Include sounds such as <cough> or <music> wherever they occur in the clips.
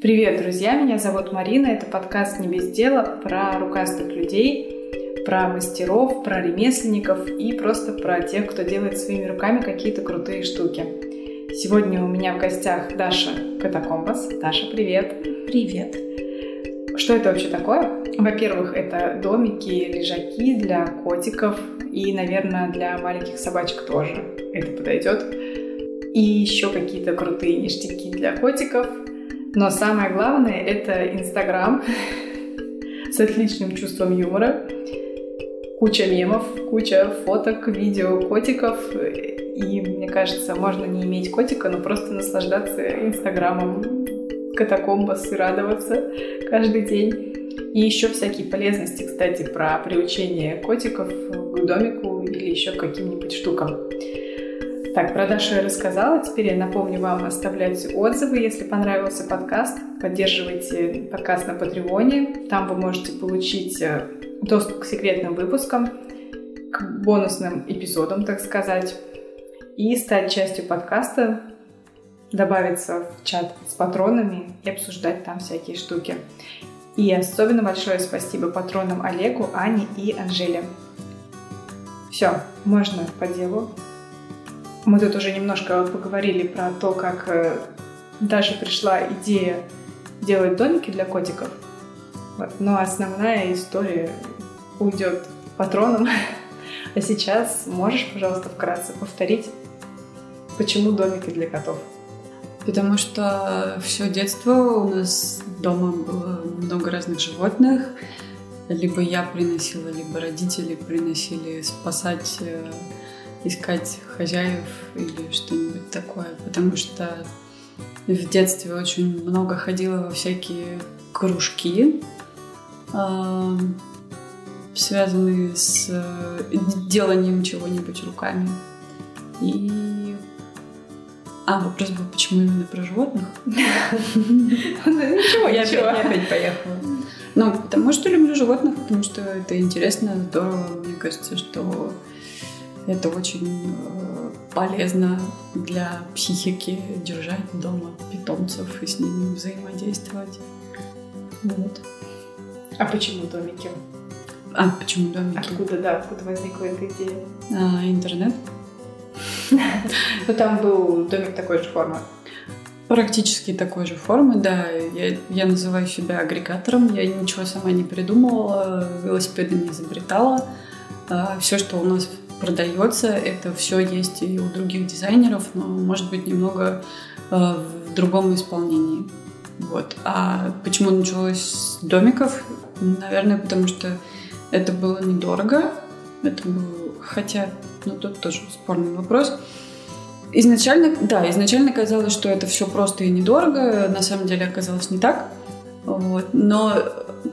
Привет, друзья! Меня зовут Марина. Это подкаст «Не без дела» про рукастых людей, про мастеров, про ремесленников и просто про тех, кто делает своими руками какие-то крутые штуки. Сегодня у меня в гостях Даша Катакомбас. Даша, привет! Привет! Что это вообще такое? Во-первых, это домики, лежаки для котиков и, наверное, для маленьких собачек тоже. Это подойдет. И еще какие-то крутые ништяки для котиков – но самое главное — это Инстаграм с отличным чувством юмора, куча мемов, куча фоток, видео котиков. И мне кажется, можно не иметь котика, но просто наслаждаться Инстаграмом катакомбас и радоваться каждый день. И еще всякие полезности, кстати, про приучение котиков к домику или еще к каким-нибудь штукам. Так, про Дашу я рассказала. Теперь я напомню вам оставлять отзывы, если понравился подкаст. Поддерживайте подкаст на Патреоне. Там вы можете получить э, доступ к секретным выпускам, к бонусным эпизодам, так сказать, и стать частью подкаста, добавиться в чат с патронами и обсуждать там всякие штуки. И особенно большое спасибо патронам Олегу, Ане и Анжеле. Все, можно по делу. Мы тут уже немножко поговорили про то, как э, даже пришла идея делать домики для котиков. Вот. Но основная история уйдет патроном. <laughs> А сейчас можешь, пожалуйста, вкратце повторить, почему домики для котов? Потому что все детство у нас дома было много разных животных. Либо я приносила, либо родители приносили спасать э, искать хозяев или что-нибудь такое, потому что в детстве очень много ходила во всякие кружки, связанные с э, деланием чего-нибудь руками. И а, вопрос был, почему именно про животных? <laughs> Ну, ничего, я опять поехала. Ну, потому что люблю животных, потому что это интересно, здорово. Мне кажется, что это очень э, полезно для психики держать дома питомцев и с ними взаимодействовать. Вот. А почему домики? А почему домики? Откуда, да, откуда возникла эта идея? А, интернет. <laughs> Ну, там был домик такой же формы. Практически такой же формы, да. Я, я называю себя агрегатором. Я ничего сама не придумывала, велосипеды не изобретала. А, Все, что у нас продается. Это все есть и у других дизайнеров, но может быть немного э, в другом исполнении. Вот. А почему началось с домиков? Наверное, потому что это было недорого. Это было, хотя, ну тут тоже спорный вопрос. Изначально, да, изначально казалось, что это все просто и недорого. На самом деле оказалось не так. Вот. Но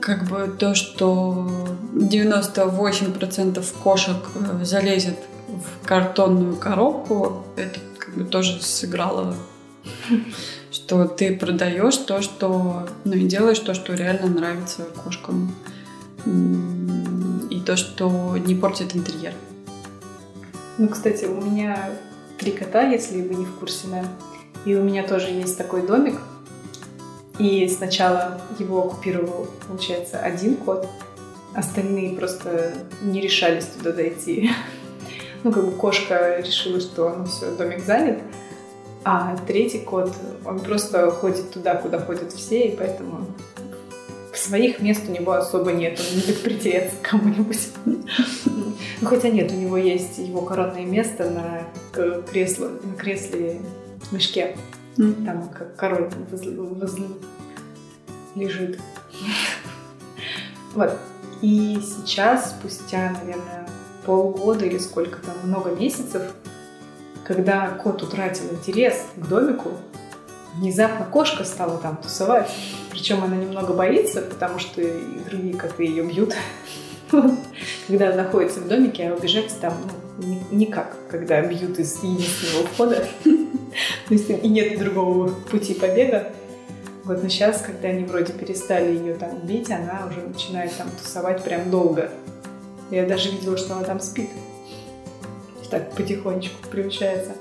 как бы то, что 98% кошек э, залезет в картонную коробку, это как бы тоже сыграло, <laughs> что ты продаешь то, что, ну и делаешь то, что реально нравится кошкам. И то, что не портит интерьер. Ну, кстати, у меня три кота, если вы не в курсе, да. И у меня тоже есть такой домик, и сначала его оккупировал, получается, один кот, остальные просто не решались туда дойти. <laughs> Ну, как бы кошка решила, что ну все, домик занят, а третий кот, он просто ходит туда, куда ходят все, и поэтому своих мест у него особо нет, он будет притереться к кому-нибудь. <laughs> Ну, хотя нет, у него есть его коронное место на кресле, на кресле мешке. Mm. Там как король возле, возле лежит. Вот. И сейчас, спустя, наверное, полгода или сколько там, много месяцев, когда кот утратил интерес к домику, внезапно кошка стала там тусовать. Причем она немного боится, потому что другие коты ее бьют. <laughs> Когда находится в домике, а убежать там ну, никак, когда бьют из единственного входа. То есть и нет другого пути побега. Вот, но сейчас, когда они вроде перестали ее там бить, она уже начинает там тусовать прям долго. Я даже видела, что она там спит. Так потихонечку приучается.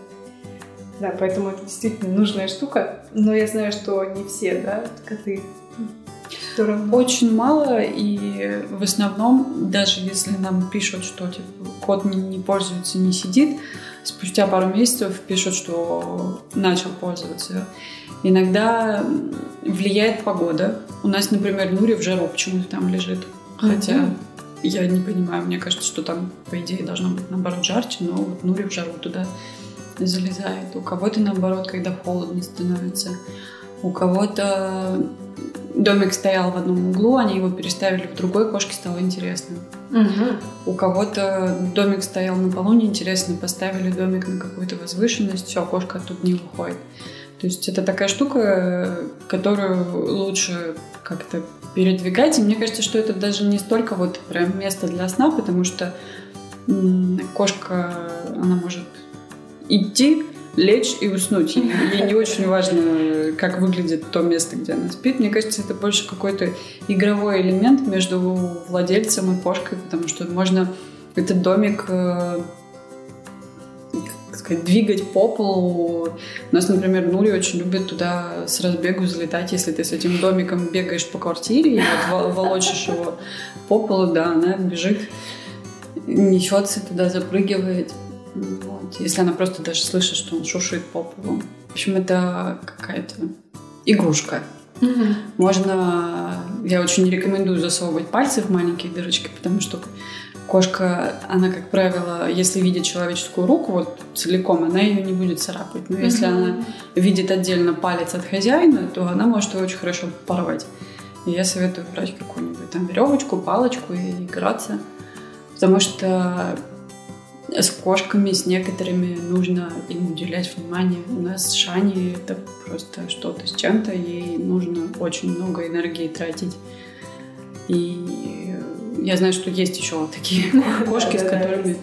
Да, поэтому это действительно нужная штука. Но я знаю, что не все, да, коты равно. Очень мало, и в основном, даже если нам пишут, что типа, кот не, не пользуется, не сидит, спустя пару месяцев пишут, что начал пользоваться. Иногда влияет погода. У нас, например, Нури в жару почему-то там лежит. Хотя mm-hmm. я не понимаю, мне кажется, что там, по идее, должно быть наоборот жарче, но вот Нури в жару туда залезает. У кого-то наоборот, когда холодно становится. У кого-то домик стоял в одном углу, они его переставили в другой, кошке стало интересно. Угу. У кого-то домик стоял на полу, неинтересно, поставили домик на какую-то возвышенность, все, кошка оттуда не выходит. То есть это такая штука, которую лучше как-то передвигать. И мне кажется, что это даже не столько вот прям место для сна, потому что кошка, она может идти, лечь и уснуть. <laughs> Ей, не очень важно, как выглядит то место, где она спит. Мне кажется, это больше какой-то игровой элемент между владельцем и кошкой, потому что можно этот домик э, сказать, двигать по полу. У нас, например, Нури очень любит туда с разбегу залетать, если ты с этим домиком бегаешь по квартире и вот волочишь его по полу, да, она бежит, несется туда, запрыгивает. Вот. Если она просто даже слышит, что он шушит по полу. В общем, это какая-то игрушка. Угу. Можно... Я очень не рекомендую засовывать пальцы в маленькие дырочки, потому что кошка, она, как правило, если видит человеческую руку вот целиком, она ее не будет царапать. Но если угу. она видит отдельно палец от хозяина, то она может его очень хорошо порвать. И я советую брать какую-нибудь там веревочку, палочку и играться. Потому что с кошками, с некоторыми нужно им уделять внимание. У нас с Шани это просто что-то с чем-то, ей нужно очень много энергии тратить. И я знаю, что есть еще такие <laughs> кошки, с которыми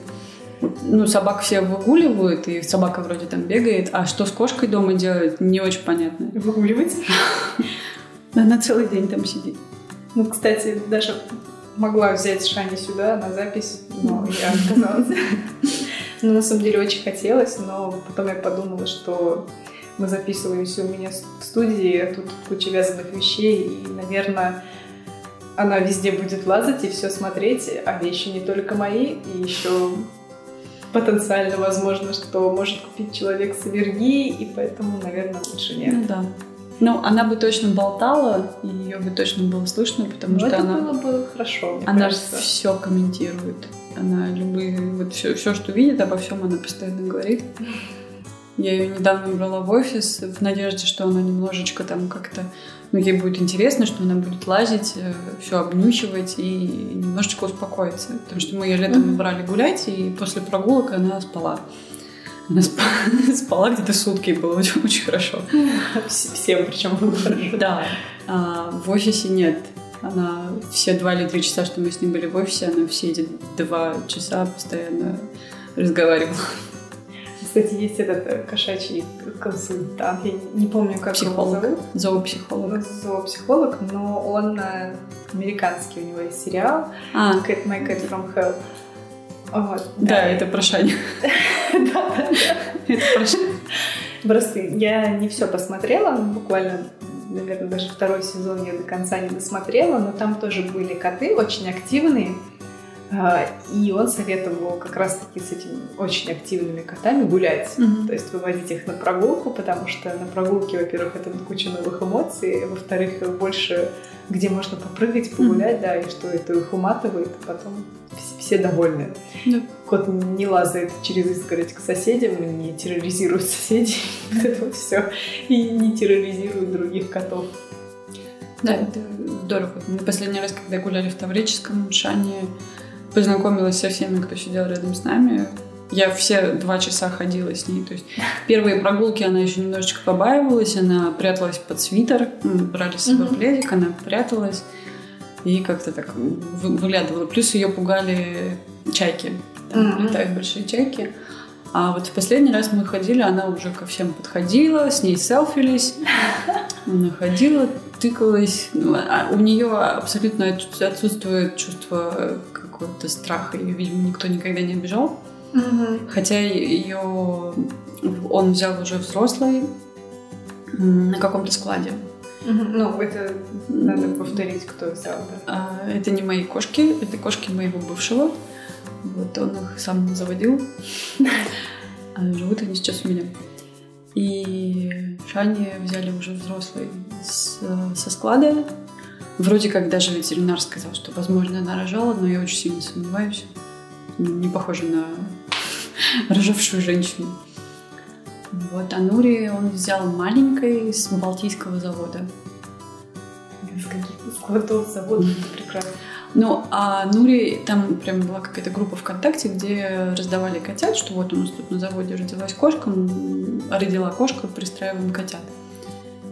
ну, собак все выгуливают, и собака вроде там бегает, а что с кошкой дома делает, не очень понятно. Выгуливать? <laughs> Она целый день там сидит. Ну, кстати, даже могла взять Шани сюда на запись, но я отказалась. Ну, на самом деле, очень хотелось, но потом я подумала, что мы записываемся у меня в студии, а тут куча вязаных вещей, и, наверное, она везде будет лазать и все смотреть, а вещи не только мои, и еще потенциально возможно, что может купить человек с аллергией, и поэтому, наверное, лучше нет. Ну да. Ну, она бы точно болтала, и ее бы точно было слышно, потому ну, что это она... было бы хорошо, Она кажется. все комментирует. Она любые... Вот все, все, что видит, обо всем она постоянно говорит. Я ее недавно брала в офис в надежде, что она немножечко там как-то... Ну, ей будет интересно, что она будет лазить, э, все обнюхивать и немножечко успокоиться. Потому что мы ее летом mm-hmm. брали гулять, и после прогулок она спала. Она спала, <laughs> спала где-то сутки, и было очень, очень хорошо. Всем причем было хорошо. Да. А в офисе нет. Она все два или три часа, что мы с ней были в офисе, она все эти два часа постоянно разговаривала. Кстати, есть этот э, кошачий консультант, я не помню, как Психолог. его зовут. Зоопсихолог. Зоопсихолог, но он э, американский, у него есть сериал а. Cat My Cat From Hell. Вот, да. да, это про Шаню. <laughs> Да, да, Это про Шаню. Просто я не все посмотрела, буквально, наверное, даже второй сезон я до конца не досмотрела, но там тоже были коты очень активные. А, и он советовал как раз-таки с этими очень активными котами гулять. Mm-hmm. То есть выводить их на прогулку, потому что на прогулке, во-первых, это куча новых эмоций, во-вторых, больше где можно попрыгать, погулять, mm-hmm. да, и что это их уматывает, а потом все довольны. Yeah. Кот не лазает через изгородь к соседям, не терроризирует соседей, <laughs> вот это вот все, и не терроризирует других котов. Да, это здорово. Мы последний раз, когда гуляли в Таврическом, Шане познакомилась со всеми, кто сидел рядом с нами. Я все два часа ходила с ней. То есть первые прогулки она еще немножечко побаивалась, она пряталась под свитер, мы брали с собой mm-hmm. пледик, она пряталась и как-то так выглядывала. Плюс ее пугали чайки. Там mm-hmm. летают большие чайки. А вот в последний раз мы ходили, она уже ко всем подходила, с ней селфились. Она ходила, тыкалась. Ну, а у нее абсолютно отсутствует чувство какого-то страха. Ее, видимо, никто никогда не обижал. Угу. Хотя ее он взял уже взрослый на каком-то складе. Ну, это надо повторить, кто взял, да. А, это не мои кошки, это кошки моего бывшего. Вот он их сам заводил. А живут они сейчас у меня. И Шани взяли уже взрослый с, со склада. Вроде как даже ветеринар сказал, что, возможно, она рожала, но я очень сильно сомневаюсь. Не похожа на <laughs> рожавшую женщину. Вот, а Нури он взял маленькой с Балтийского завода. Из каких складов завода? Прекрасно. Ну, а Нури, там прям была какая-то группа ВКонтакте, где раздавали котят, что вот у нас тут на заводе родилась кошка, родила кошка, пристраиваем котят.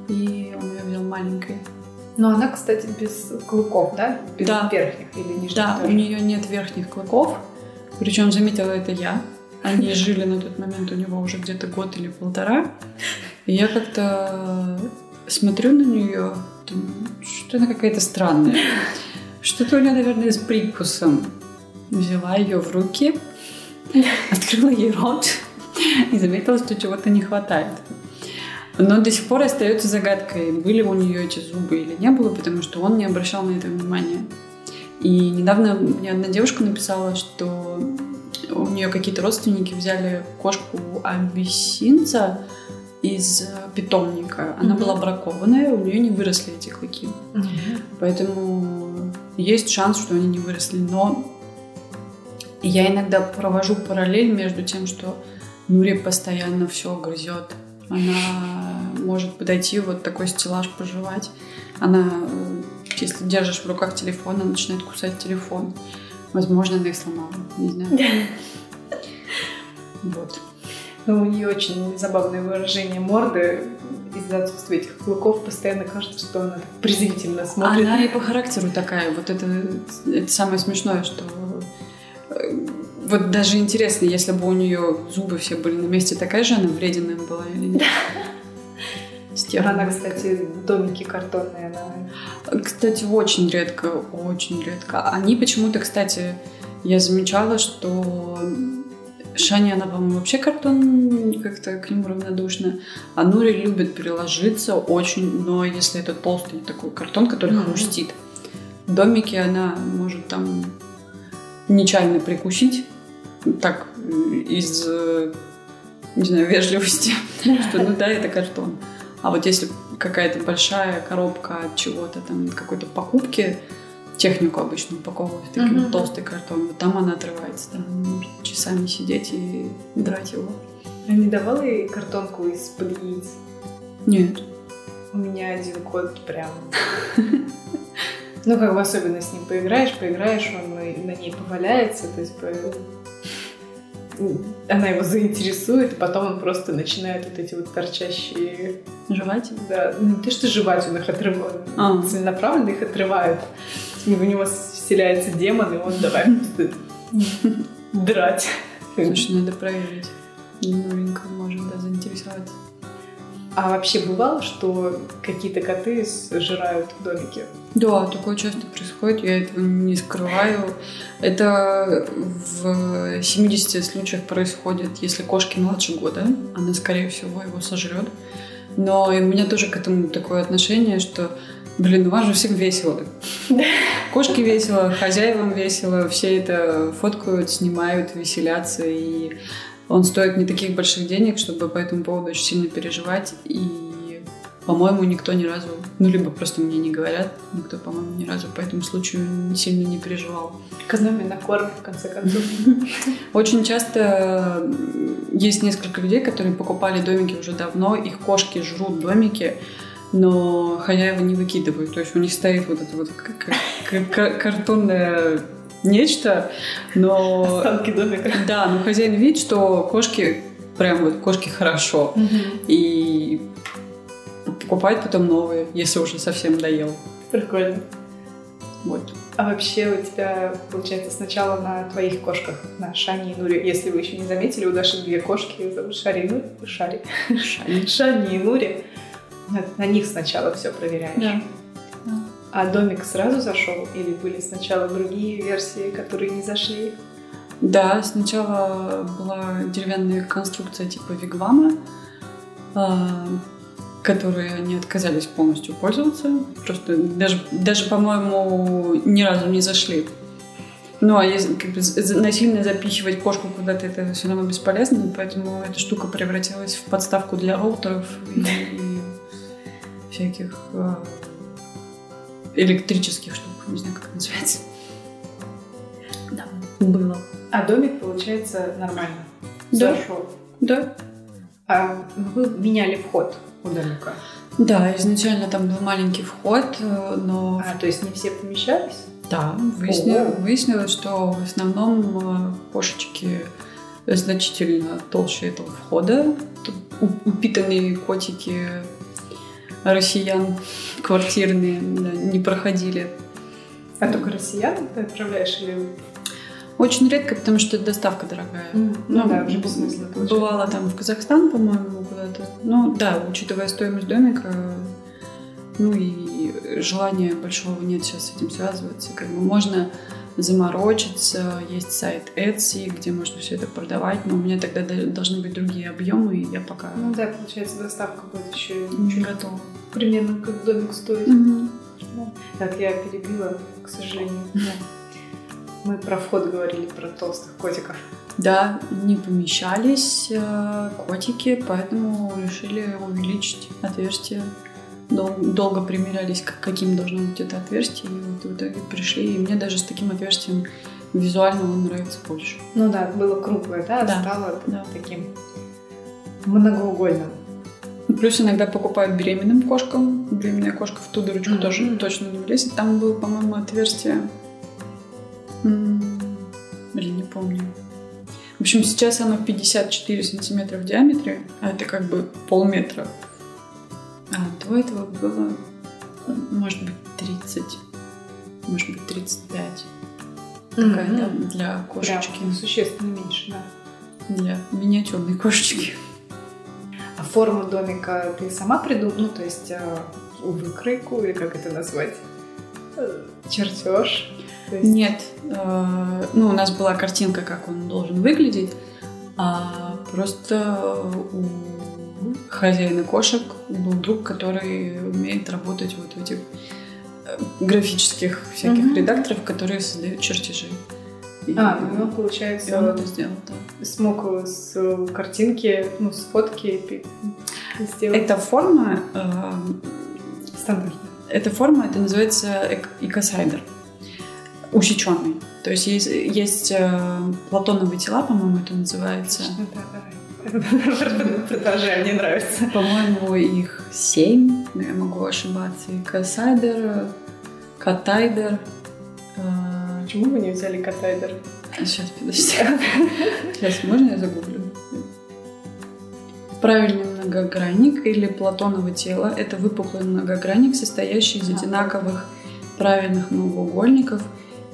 И он ее взял маленькой. Но она, кстати, без клыков, да? Без да. верхних или нижних Да, тоже. у нее нет верхних клыков. Причем заметила это я. Они <laughs> жили на тот момент у него уже где-то год или полтора. И я как-то смотрю на нее, думаю, что она какая-то странная. <laughs> Что-то у нее, наверное, с прикусом. Взяла ее в руки, <laughs> открыла ей рот и заметила, что чего-то не хватает. Но до сих пор остается загадкой, были у нее эти зубы или не было, потому что он не обращал на это внимания. И недавно мне одна девушка написала, что у нее какие-то родственники взяли кошку абиссинца из питомника. Она Мгм. была бракованная, у нее не выросли эти клыки. Мгм. Поэтому есть шанс, что они не выросли. Но я иногда провожу параллель между тем, что Нури постоянно все грызет. Она может подойти вот такой стеллаж пожевать. Она, если держишь в руках телефон, она начинает кусать телефон. Возможно, она их сломала. Не знаю. <laughs> Вот. Но у нее очень забавное выражение морды. Из-за отсутствия этих клыков постоянно кажется, что она презрительно смотрит. Она и по характеру такая. Вот это, это самое смешное, что вот даже интересно, если бы у нее зубы все были на месте, такая же она вредина была или нет? Стерва. Она, кстати, домики картонные. Она... Кстати, очень редко, очень редко. Они почему-то, кстати, я замечала, что Шаня, она, по-моему, вообще картон как-то к нему равнодушна. А Нури любит приложиться очень, но если это толстый такой картон, который Мгм. хрустит. В домике она может там нечаянно прикусить, так, из, не знаю, вежливости, <laughs> что ну да, это картон. А вот если какая-то большая коробка от чего-то, там, какой-то покупки, технику обычно упаковывают такой Мгм. толстый картон, вот там она отрывается, там может часами сидеть и драть его. Я не давала ей картонку из-под яиц. Нет. У меня один кот прям... <laughs> Ну, как бы особенно с ним поиграешь, поиграешь, он на ней поваляется, то есть она его заинтересует, и потом он просто начинает вот эти вот торчащие... Жевать? Да, ну, то, что жевать, он их отрывает. А. Целенаправленно их отрывает. И в него вселяется демон, и он давай <laughs> драть. Слушай, надо проверить. Новенько может, да, заинтересоваться. А вообще бывало, что какие-то коты сжирают домики? Да, такое часто происходит, я этого не скрываю. Это в 70 случаях происходит, если кошке младше года, она, скорее всего, его сожрет. Но и у меня тоже к этому такое отношение, что, блин, у вас же всем весело. <laughs> Кошке весело, хозяевам весело, все это фоткают, снимают, веселятся, и он стоит не таких больших денег, чтобы по этому поводу очень сильно переживать. И, по-моему, никто ни разу, ну, либо просто мне не говорят, никто, по-моему, ни разу по этому случаю сильно не переживал. Экономия на корме, в конце концов. <laughs> Очень часто есть несколько людей, которые покупали домики уже давно, их кошки жрут домики, но хозяева не выкидывают. То есть у них стоит вот это вот к- к- к- картонное нечто, но... Останки домика. Да, но хозяин видит, что кошки, прям вот кошки хорошо. И покупает потом новые, если уже совсем доел. Прикольно. Вот. А вообще у тебя, получается, сначала на твоих кошках, на Шани и Нуре, если вы еще не заметили, у Даши две кошки, зовут Шари и Нури. Шари. Шани. Шани и Нури. На, на них сначала все проверяешь. Да. А домик сразу зашел или были сначала другие версии, которые не зашли? Да, сначала была деревянная конструкция типа вигвама, а, которые они отказались полностью пользоваться. Просто даже, даже по-моему, ни разу не зашли. Ну, а если как бы, насильно запихивать кошку куда-то, это все равно бесполезно, поэтому эта штука превратилась в подставку для роутеров и, всяких э, электрических штук, не знаю, как это называется. Да. Было. А домик, получается, нормально? Да. Зашел. Да. А вы меняли вход у домика? Да, изначально там был маленький вход, э, но... А, то есть не все помещались? Да, выяснилось, выяснилось, что в основном э, кошечки значительно толще этого входа. Тут упитанные котики россиян квартирные да, не проходили. А только россиян ты отправляешь или... Очень редко, потому что доставка дорогая. Ну, да, уже бессмысленно получается. Там в Казахстан, по-моему, куда-то. Ну да, учитывая стоимость домика, ну и желания большого нет сейчас с этим связываться. Как бы можно заморочиться, есть сайт Etsy, где можно все это продавать, но у меня тогда должны быть другие объемы, и я пока Ну да, получается, доставка будет еще не готова. примерно как домик стоит. Мгм. Так, я перебила, к сожалению. Мы про вход говорили, про толстых котиков. Да, не помещались э, котики, поэтому решили увеличить отверстие. Дол- долго примерялись, как- каким должно быть это отверстие, и вот в итоге пришли. И мне даже с таким отверстием визуально он нравится больше. Ну да, было круглое, да, Да, стало да. таким многоугольным. Плюс иногда покупают беременным кошкам. Беременная кошка в ту дырочку Мгм. тоже точно не влезет. Там было, по-моему, отверстие... Блин, не помню. В общем, сейчас оно 54 сантиметра в диаметре, а это как бы полметра. А до этого было, может быть, 30, может быть, 35. Такая, Мгм. да, для кошечки, Прям существенно меньше, да. для миниатюрной кошечки. А форму домика ты сама придумала? Ну, то есть э, выкройку, или как это назвать? Э, Чертеж? Есть- Нет, э, ну у нас была картинка, как он должен выглядеть, а просто у хозяина кошек был друг, который умеет работать вот в этих э, графических всяких Мгм. редакторов, которые создают чертежи. И, А, ну, и получается, он это сделал, да. смог с картинки, ну, с фотки сделать Эта форма, э, стандартно. эта форма, это называется эк- икосайдер, усеченный. То есть есть, есть э, платоновые тела, по-моему, это называется. Ну, да, давай. Продолжай, мне нравится. По-моему, их семь, но я могу ошибаться. И Касайдер, Катайдер. э, Почему вы не взяли катайдер? Сейчас, подожди. Сейчас, можно я загуглю? Правильный многогранник или платоново тело – это выпуклый многогранник, состоящий из одинаковых правильных многоугольников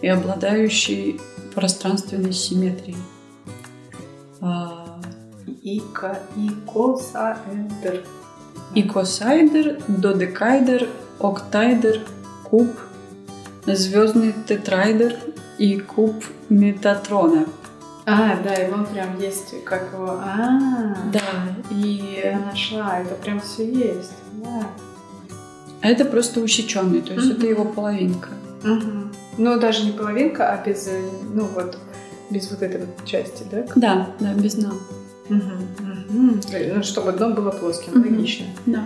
и обладающий пространственной симметрией. А, Ика, икосаэдер. Икосайдер, додекайдер, октайдер, куб, звездный тетрайдер и куб Метатрона. А, да, его прям есть, как его... А, Да, и я нашла, это прям все есть. Да. это просто усеченный, то есть Мгм. это его половинка. Мгм. Ну, даже не половинка, а без, э, ну вот, без вот этой вот части, да? Да, да, без дна. Мгм. Ну, чтобы дно было плоским, Мгм. логично. Да.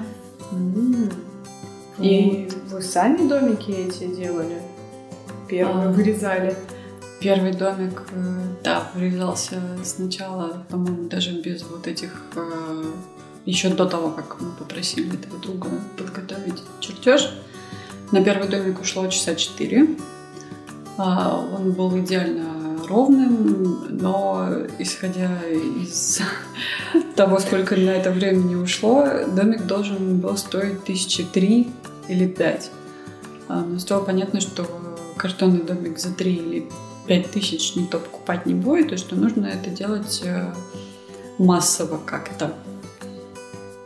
И вы сами домики эти делали? Первые А. вырезали? Первый домик, э, да, вырезался сначала, по-моему, даже без вот этих... э, Еще до того, как мы попросили этого друга подготовить чертеж. На первый домик ушло часа четыре. А, Он был идеально ровным, но исходя из <laughs> того, сколько на это времени ушло, домик должен был стоить тысячи три или пять. А, Но стало понятно, что картонный домик за три или пять тысяч никто покупать не будет, и что нужно это делать э, массово как-то.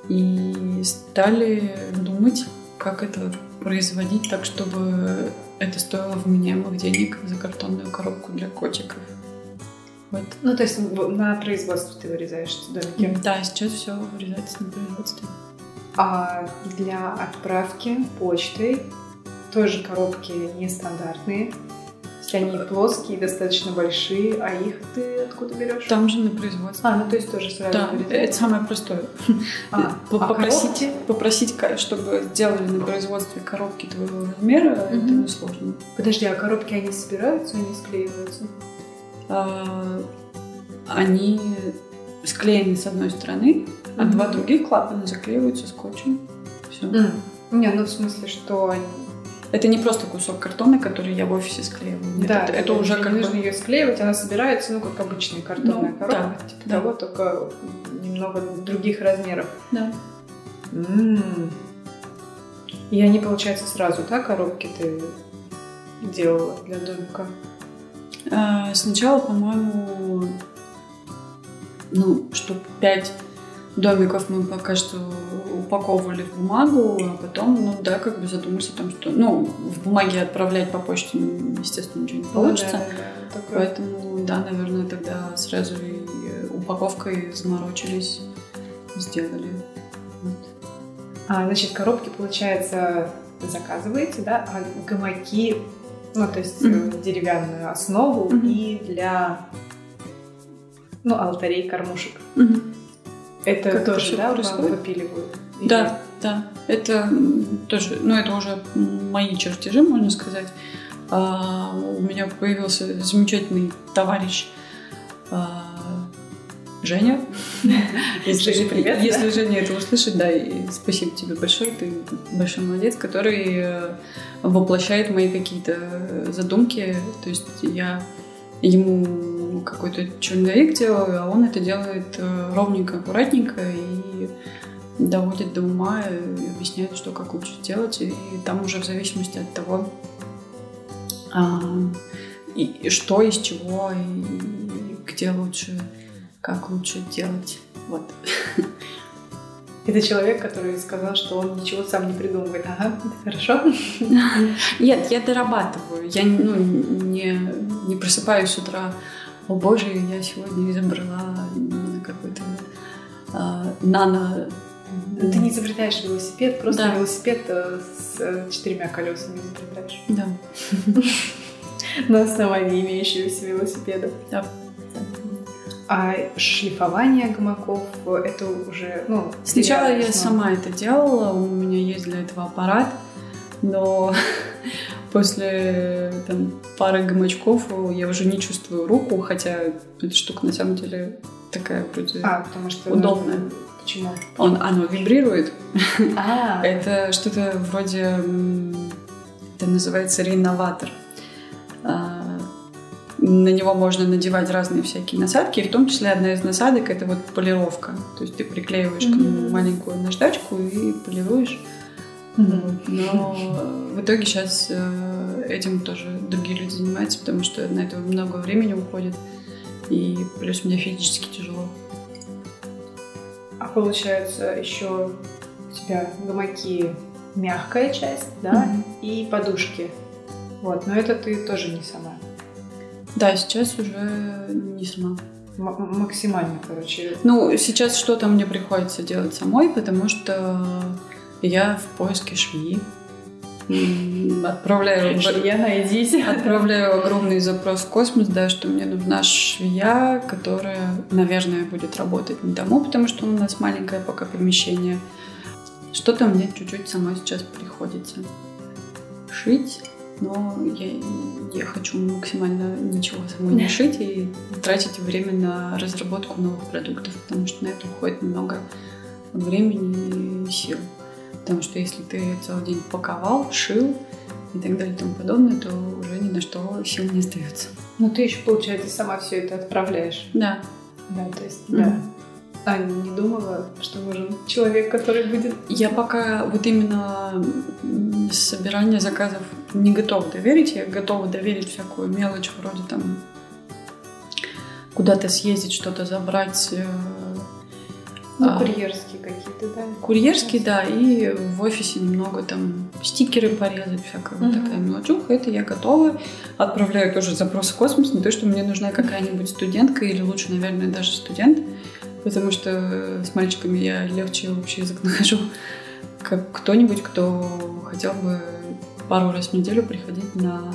И стали думать, как это производить так, чтобы это стоило вменяемых денег за картонную коробку для котиков. Вот. Ну, то есть на производство ты вырезаешь домики? Да, сейчас все вырезается на производстве. А для отправки почтой тоже коробки нестандартные. Есть они плоские, достаточно большие, а их ты откуда берешь? Там же на производстве. А, ну то есть тоже сразу Да, это самое простое. <laughs> А, попросить, а попросить, чтобы сделали на производстве коробки твоего размера, это несложно. Подожди, а коробки они собираются, они склеиваются? А, они склеены с одной стороны, а два других клапана заклеиваются скотчем. Все. Не, ну в смысле, что они это не просто кусок картона, который я в офисе склеиваю. Нет, да, это, это уже как нужно бы... ее склеивать, она собирается, ну, как обычная картонная ну, коробка, да, типа да. того, только немного других размеров. Да. М-м. И они, получается, сразу, да, коробки ты делала для домика? А, сначала, по-моему, ну, штук пять домиков мы пока что упаковывали в бумагу, а потом, ну да, как бы задумались о том, что, ну, в бумаге отправлять по почте, естественно, ничего не получится. Ну, да, да, да. Поэтому, да, наверное, тогда сразу и упаковкой заморочились, сделали. Вот. А, значит, коробки, получается, заказываете, да, а гамаки, ну, то есть mm-hmm. деревянную основу mm-hmm. и для, ну, алтарей, кормушек. Mm-hmm. Это как тоже, да, происходит? выпиливают? Или... Да, да. Это тоже, ну, это уже мои чертежи, можно сказать. А, у меня появился замечательный товарищ а, Женя. <laughs> Если, Женя, привет, если да? Женя это услышит, да, и спасибо тебе большое, ты большой молодец, который э, воплощает мои какие-то задумки. То есть я ему какой-то черновик делаю, а он это делает э, ровненько, аккуратненько и доводит до ума и объясняет, что как лучше делать. И там уже в зависимости от того, а, и, и что, из чего, и, и где лучше, как лучше делать. Вот. <laughs> Это человек, который сказал, что он ничего сам не придумывает. Ага, хорошо? <laughs> Нет, я дорабатываю. Я ну, не, не просыпаюсь с утра о боже, я сегодня изобрела какой-то а, нано... Ты не изобретаешь велосипед, просто да. велосипед э, с э, четырьмя колесами изобретаешь. Да. <laughs> На основании имеющегося велосипеда. Да. А шлифование гамаков это уже, ну, Сначала я сама это делала, у меня есть для этого аппарат, но <laughs> после там, пары гамачков я уже не чувствую руку, хотя эта штука на самом деле такая вроде а, потому что удобная. Почему? Он, оно вибрирует. <laughs> А. Это что-то вроде... Это называется реноватор. А, на него можно надевать разные всякие насадки, и в том числе одна из насадок это вот полировка. То есть ты приклеиваешь mm-hmm. к нему маленькую наждачку и полируешь. Mm-hmm. Но в итоге сейчас э, этим тоже другие люди занимаются, потому что на это много времени уходит. И плюс мне физически тяжело. А получается еще у тебя гамаки мягкая часть, да, mm-hmm. и подушки. Вот, но это ты тоже не сама. Да, сейчас уже не сама. М- максимально, короче. Ну, сейчас что-то мне приходится делать самой, потому что я в поиске швеи. Отправляю, швея, найдите. отправляю огромный запрос в космос, да, что мне нужна швея, которая, наверное, будет работать не тому, потому что у нас маленькое пока помещение. Что-то мне чуть-чуть самой сейчас приходится шить, но я, я хочу максимально ничего самой не шить и тратить время на разработку новых продуктов, потому что на это уходит много времени и сил. Потому что если ты целый день паковал, шил и так далее и тому подобное, то уже ни на что сил не остается. Но ты еще, получается, сама все это отправляешь. Да. Да, то есть, mm-hmm. да. А не думала, что нужен человек, который будет... Я пока вот именно собирание заказов не готова доверить. Я готова доверить всякую мелочь вроде там куда-то съездить, что-то забрать, э, Ну, а, курьерские какие-то, да? Курьерские, да, и в офисе немного там стикеры порезать, всякая вот такая мелочуха. Это я готова. Отправляю тоже запрос в космос, не то, что мне нужна какая-нибудь студентка, или лучше, наверное, даже студент, потому что с мальчиками я легче общий язык <laughs> нахожу, как кто-нибудь, кто хотел бы пару раз в неделю приходить на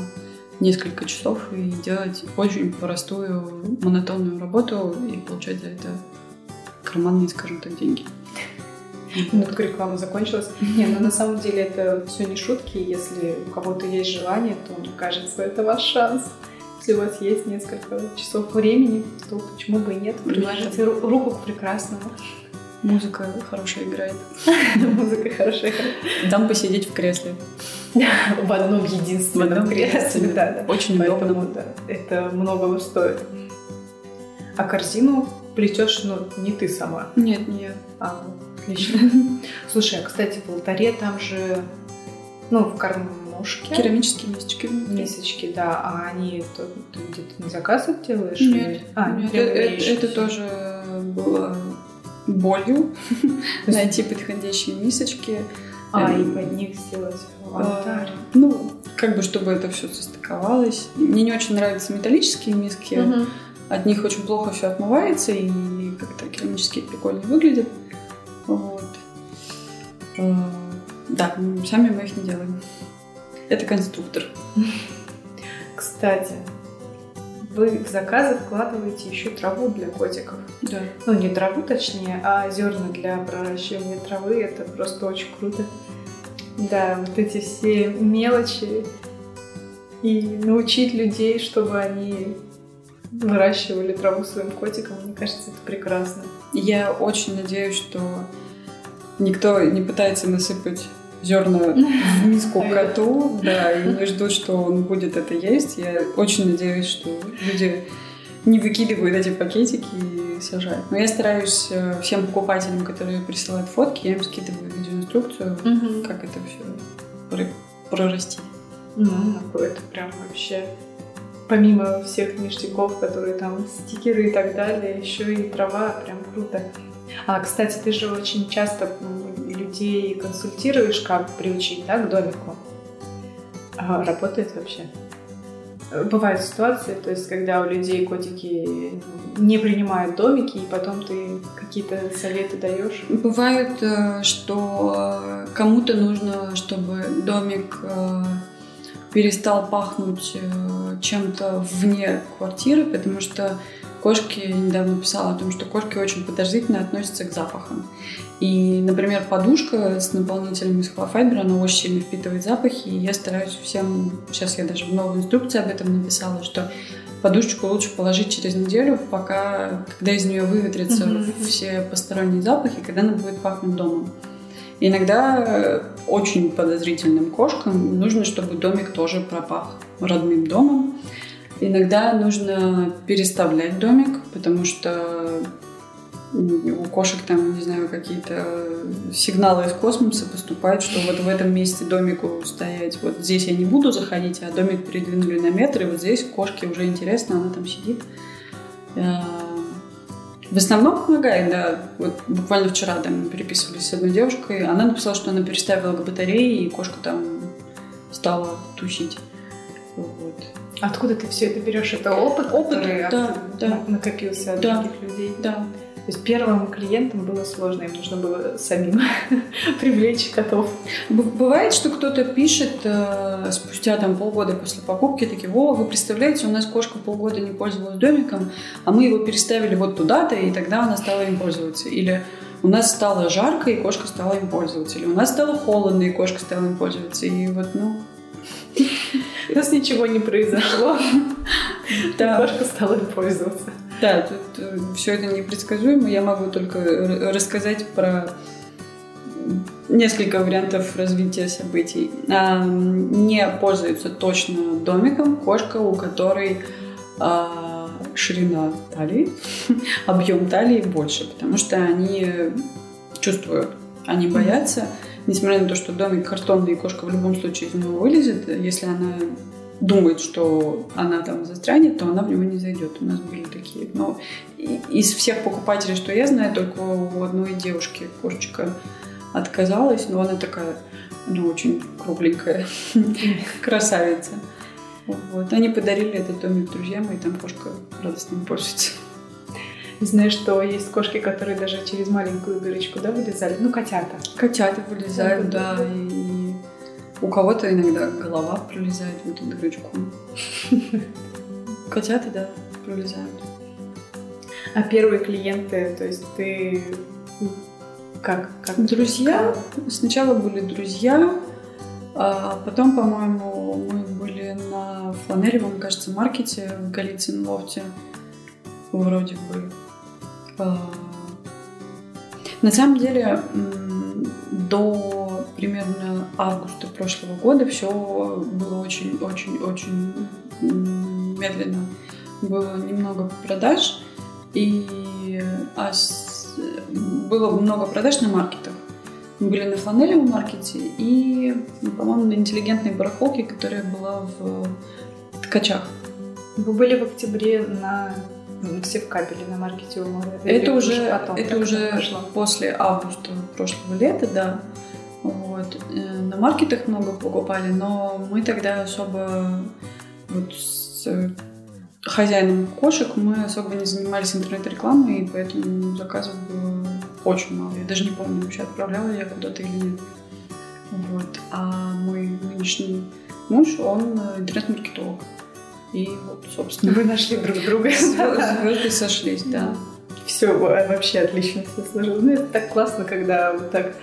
несколько часов и делать очень простую монотонную работу и получать за это карманные, скажем так, деньги. <laughs> Ну, тут реклама закончилась. Не, ну на самом деле это все не шутки. Если у кого-то есть желание, то, мне кажется, это ваш шанс. Если у вас есть несколько часов времени, то почему бы и нет? Приложите руку к прекрасному. Музыка хорошая играет. <laughs> Музыка хорошая играет. Дам посидеть в кресле. <laughs> В одном единственном в одном кресле. Да, да. Очень Поэтому, да, это многого стоит. А корзину плетешь, ну, не ты сама. Нет, нет. А, отлично. Слушай, а, кстати, в алтаре там же, ну, в кормушке. Керамические мисочки. Мисочки, да. А они то, ты где-то на заказ их делаешь? Нет. Или... А, нет, это, это, это тоже было болью <laughs> найти подходящие мисочки. А, и под них сделать алтарь. А, ну, как бы, чтобы это все состыковалось. Мне не очень нравятся металлические миски. Угу. От них очень плохо все отмывается, и как-то керамические прикольно выглядят. Вот. А, да, сами мы их не делаем. Это конструктор. Кстати, вы в заказы вкладываете еще траву для котиков. Да. Ну, не траву, точнее, а зерна для проращивания травы. Это просто очень круто. Да, вот эти все мелочи. И научить людей, чтобы они выращивали траву своим котикам, мне кажется, это прекрасно. Я очень надеюсь, что никто не пытается насыпать зерна в миску коту, да, и не ждут, что он будет это есть. Я очень надеюсь, что люди не выкидывают эти пакетики и сажают. Но я стараюсь э, всем покупателям, которые присылают фотки, я им скидываю видеоинструкцию, угу. как это все прорастить. Ну, это прям вообще помимо всех ништяков, которые там стикеры и так далее, еще и трава, прям круто. А, кстати, ты же очень часто людей консультируешь, как приучить да, к домику. А, работает вообще? Бывают ситуации, то есть, когда у людей котики не принимают домики, и потом ты какие-то советы даешь? Бывает, э, что кому-то нужно, чтобы домик э, перестал пахнуть э, чем-то вне квартиры, потому что Кошки, я недавно писала о том, что кошки очень подозрительно относятся к запахам. И, например, подушка с наполнителем из холофайбера, она очень сильно впитывает запахи, и я стараюсь всем, сейчас я даже в новой инструкции об этом написала, что подушечку лучше положить через неделю, пока, когда из нее выветрятся mm-hmm. все посторонние запахи, когда она будет пахнуть домом. Иногда очень подозрительным кошкам нужно, чтобы домик тоже пропах родным домом. Иногда нужно переставлять домик, потому что у кошек там, не знаю, какие-то сигналы из космоса поступают, что вот в этом месте домику стоять, вот здесь я не буду заходить, а домик передвинули на метр, и вот здесь кошке уже интересно, она там сидит. В основном помогает, да. Вот буквально вчера там переписывались с одной девушкой, она написала, что она переставила к батарее, и кошка там стала тусить. Вот. Откуда ты все это берешь? Это опыт, опыт который да, да. накопился от да, других людей? Да. То есть первым клиентам было сложно, им нужно было самим <laughs> привлечь котов. Бывает, что кто-то пишет э, спустя там полгода после покупки, такие, о, вы представляете, у нас кошка полгода не пользовалась домиком, а мы его переставили вот туда-то, и тогда она стала им пользоваться. Или у нас стало жарко, и кошка стала им пользоваться. Или у нас стало холодно, и кошка стала им пользоваться. И вот, ну, у нас ничего не произошло. <laughs> Кошка стала им пользоваться. Да, тут э, все это непредсказуемо. Я могу только рассказать про несколько вариантов развития событий. А, не пользуется точно домиком кошка, у которой а, ширина талии, <laughs> объем талии больше, потому что они чувствуют, они боятся. Несмотря на то, что домик картонный, и кошка в любом случае из него вылезет, если она думает, что она там застрянет, то она в него не зайдет. У нас были такие. Но из всех покупателей, что я знаю, только у одной девушки кошечка отказалась, но она такая, она очень кругленькая, <laughs> красавица. Вот. Они подарили этот домик друзьям, и там кошка радостно пользуется. Знаешь, что есть кошки, которые даже через маленькую дырочку, да, вылезали? Ну, котята. Котята вылезают, да. да. И у кого-то иногда голова пролезает в эту дырочку. <laughs> Котята, да, пролезают. А первые клиенты, то есть ты как? как друзья. Как? Сначала были друзья, а потом, по-моему, мы были на фланелевом, кажется, маркете в Голицын лофте. Вроде бы. А, на самом деле, до примерно августа прошлого года все было очень-очень-очень медленно. Было немного продаж, и а с, было много продаж на маркетах. Мы были на фланелевом маркете и, по-моему, на интеллигентной барахолке, которая была в ткачах. Вы были в октябре на все в капеле на маркете у Это уже, потом, это уже пошло? после августа прошлого лета, да. Вот. Э, на маркетах много покупали, но мы тогда особо вот с хозяином кошек мы особо не занимались интернет-рекламой, и поэтому заказов было очень мало. Я даже не помню, вообще отправляла я куда-то или нет. Вот. А мой нынешний муж, он интернет-маркетолог. И вот, собственно... Вы нашли друг друга. Звезды сошлись, да. Все вообще отлично все сложилось. Ну, это так классно, когда вот так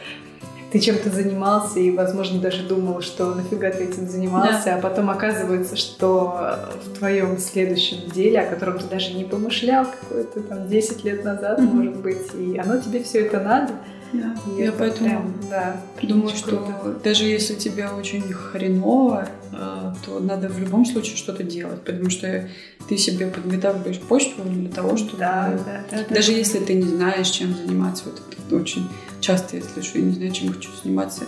ты чем-то занимался и, возможно, даже думал, что нафига ты этим занимался, да. а потом оказывается, что в твоем следующем деле, о котором ты даже не помышлял какое-то там 10 лет назад, mm-hmm. может быть, и оно тебе все это надо, да. Я поэтому прям, да, думаю, что круто. даже если тебе очень хреново, э, то надо в любом случае что-то делать, потому что ты себе подготавливаешь почту для того, чтобы... Да, да, да, даже да. если ты не знаешь, чем заниматься, вот это очень часто я слышу, я не знаю, чем хочу заниматься,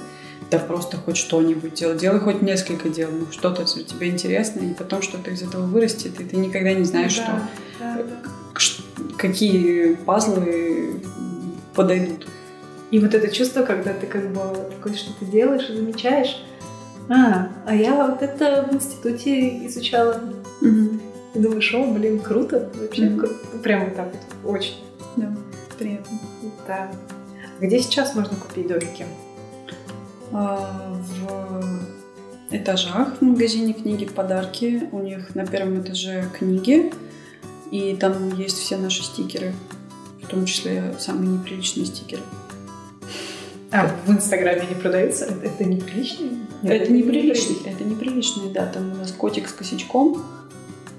да просто хоть что-нибудь делать. Делай хоть несколько дел, ну что-то тебе интересно, и потом что-то из этого вырастет, и ты никогда не знаешь, да, что, да, да. какие пазлы подойдут. И вот это чувство, когда ты как бы такое что-то делаешь и замечаешь, а, а я вот это в институте изучала. Угу. И думаешь, о, блин, круто, вообще угу. круто. Прямо вот так вот, очень. Да, приятно. Да. Где сейчас можно купить домики? А, в этажах в магазине книги подарки. У них на первом этаже книги, и там есть все наши стикеры, в том числе самые неприличные стикеры. А в Инстаграме не продаются? Это неприличные? Нет, это неприличные. Это неприличные, да. Там у нас котик с косячком,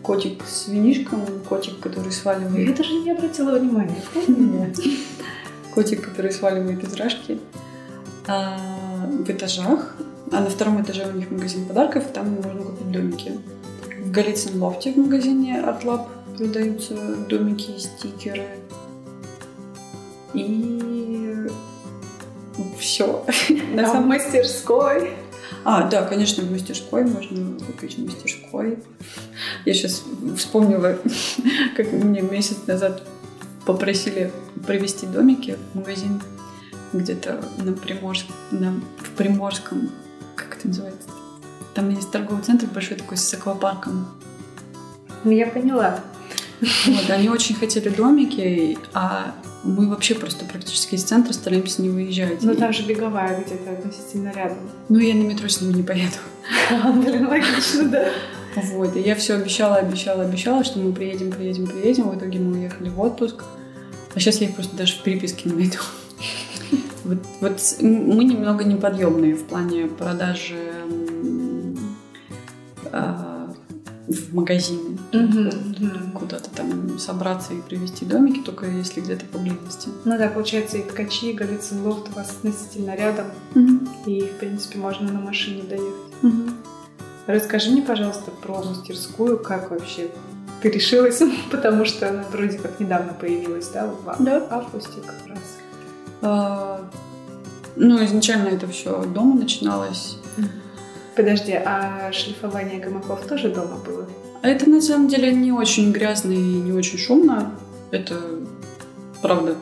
котик с винишком, котик, который сваливает. Я даже не обратила внимания. Котик, который сваливает из рашки. А, в этажах. А на втором этаже у них магазин подарков, там можно купить домики. В Голицын лофте в магазине Lab продаются домики, стикеры. И все. На самой мастерской. А, да, конечно, в мастерской можно купить в мастерской. Я сейчас вспомнила, <laughs> как мне месяц назад попросили привезти домики в магазин где-то на Приморск, на, в Приморском, как это называется? Там есть торговый центр большой такой с аквапарком. Ну, я поняла. Вот, они очень хотели домики, а мы вообще просто практически из центра стараемся не выезжать. Ну, там же беговая где-то относительно рядом. Ну, я на метро с ними не поеду. <laughs> Блин, логично, да. Вот, и я все обещала, обещала, обещала, что мы приедем, приедем, приедем. В итоге мы уехали в отпуск. А сейчас я их просто даже в переписке не найду. <laughs> Вот, вот мы немного неподъемные в плане продажи э, в магазине. Mm-hmm. Куда-то там собраться и привезти домики, только если где-то поблизости. Ну да, получается, и ткачи, и Голицын лофт у вас относительно рядом. Mm-hmm. И, в принципе, можно на машине доехать. Mm-hmm. Расскажи мне, пожалуйста, про мастерскую, как вообще ты решилась, <laughs> потому что она вроде как недавно появилась, да, в да. августе как раз. А, ну, изначально это все дома начиналось. Подожди, а шлифование гамаков тоже дома было? Это на самом деле не очень грязно и не очень шумно. Это правда.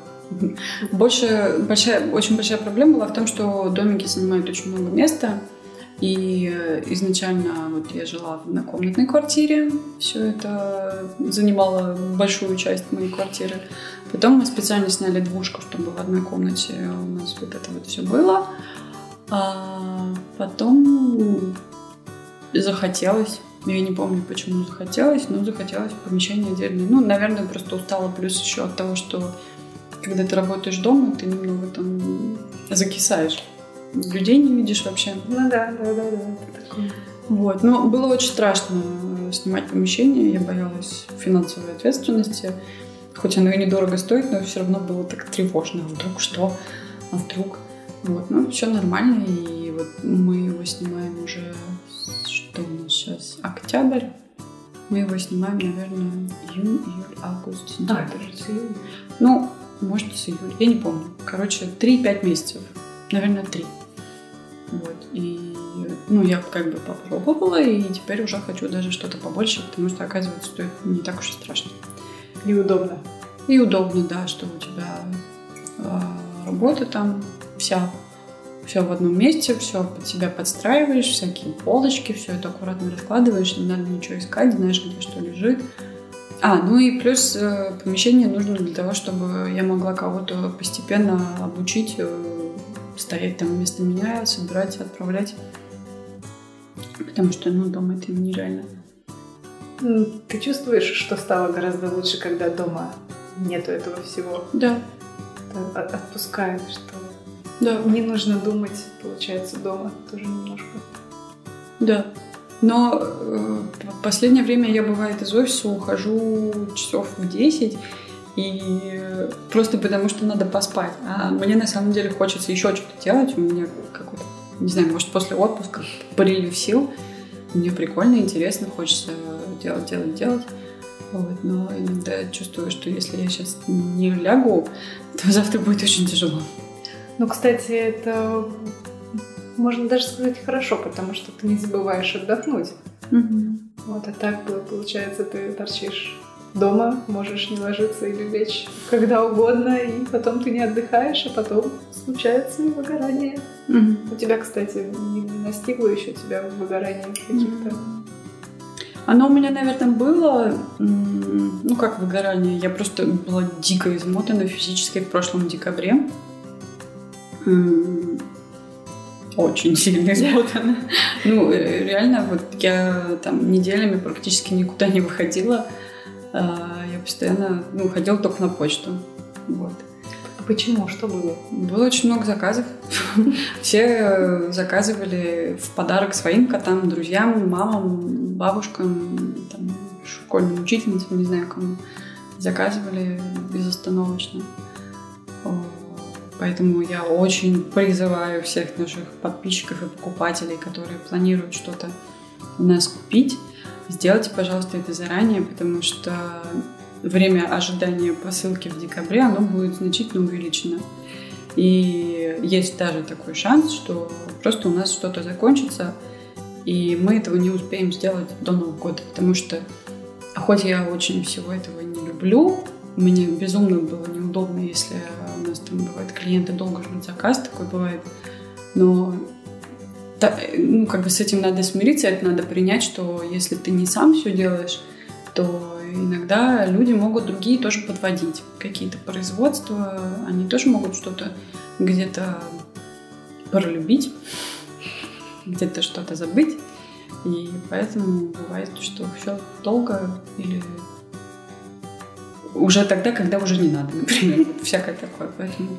Больше большая, очень большая проблема была в том, что домики занимают очень много места. И изначально вот я жила в однокомнатной квартире, все это занимало большую часть моей квартиры. Потом мы специально сняли двушку, чтобы в одной комнате у нас вот это вот все было. А потом захотелось, я не помню, почему захотелось, но захотелось помещение отдельное. Ну, наверное, просто устала, плюс еще от того, что когда ты работаешь дома, ты немного там закисаешь людей не видишь вообще. Ну да, да, да, да. Такое. Вот. Но было очень страшно э, снимать помещение. Я боялась финансовой ответственности. Хоть оно и недорого стоит, но все равно было так тревожно. А вдруг что? А вдруг? Вот. Ну, все нормально. И вот мы его снимаем уже... Что у нас сейчас? Октябрь. Мы его снимаем, наверное, июнь, июль, август, сентябрь. А, с июля. Ну, может, с июля. Я не помню. Короче, 3-5 месяцев. Наверное, 3. Вот. И ну, я как бы попробовала, и теперь уже хочу даже что-то побольше, потому что, оказывается, что это не так уж и страшно. И удобно. И удобно, да, что у тебя э, работа там вся, все в одном месте, все под себя подстраиваешь, всякие полочки, все это аккуратно раскладываешь, не надо ничего искать, знаешь, где что лежит. А, ну и плюс э, помещение нужно для того, чтобы я могла кого-то постепенно обучить э, стоять там вместо меня, собирать, отправлять. Потому что, ну, дома это нереально. Ты чувствуешь, что стало гораздо лучше, когда дома нету этого всего? Да. Это отпускает, что да. не нужно думать, получается, дома тоже немножко. Да. Но э, в последнее время я, бывает, из офиса ухожу часов в 10, и просто потому, что надо поспать. А мне на самом деле хочется еще что-то делать. У меня какой-то, не знаю, может, после отпуска прилив сил. Мне прикольно, интересно, хочется делать, делать, делать. Вот, но иногда чувствую, что если я сейчас не лягу, то завтра будет очень тяжело. Ну, кстати, это можно даже сказать хорошо, потому что ты не забываешь отдохнуть. Угу. Вот, а так получается, ты торчишь дома, можешь не ложиться или лечь когда угодно, и потом ты не отдыхаешь, а потом случается и выгорание. Угу. У тебя, кстати, не настигло еще тебя выгорание каких-то? Оно у меня, наверное, было, ну как выгорание, я просто была дико измотана физически в прошлом декабре. Очень сильно измотана. Ну, э, реально, вот я там неделями практически никуда не выходила. А, я постоянно ну, ходила только на почту. Вот. Почему? Что было? Было очень много заказов. <laughs> Все заказывали в подарок своим котам, друзьям, мамам, бабушкам, там, школьным учительницам, не знаю кому. Заказывали безостановочно. Поэтому я очень призываю всех наших подписчиков и покупателей, которые планируют что-то у нас купить, Сделайте, пожалуйста, это заранее, потому что время ожидания посылки в декабре, оно будет значительно увеличено. И есть даже такой шанс, что просто у нас что-то закончится, и мы этого не успеем сделать до Нового года, потому что хоть я очень всего этого не люблю, мне безумно было неудобно, если нас там бывает клиенты долго ждут заказ, такой бывает, но ну, как бы с этим надо смириться, это надо принять, что если ты не сам все делаешь, то иногда люди могут другие тоже подводить. Какие-то производства, они тоже могут что-то где-то пролюбить, где-то что-то забыть. И поэтому бывает, что все долго или уже тогда, когда уже не надо, например. <laughs> Всякое такое. Поэтому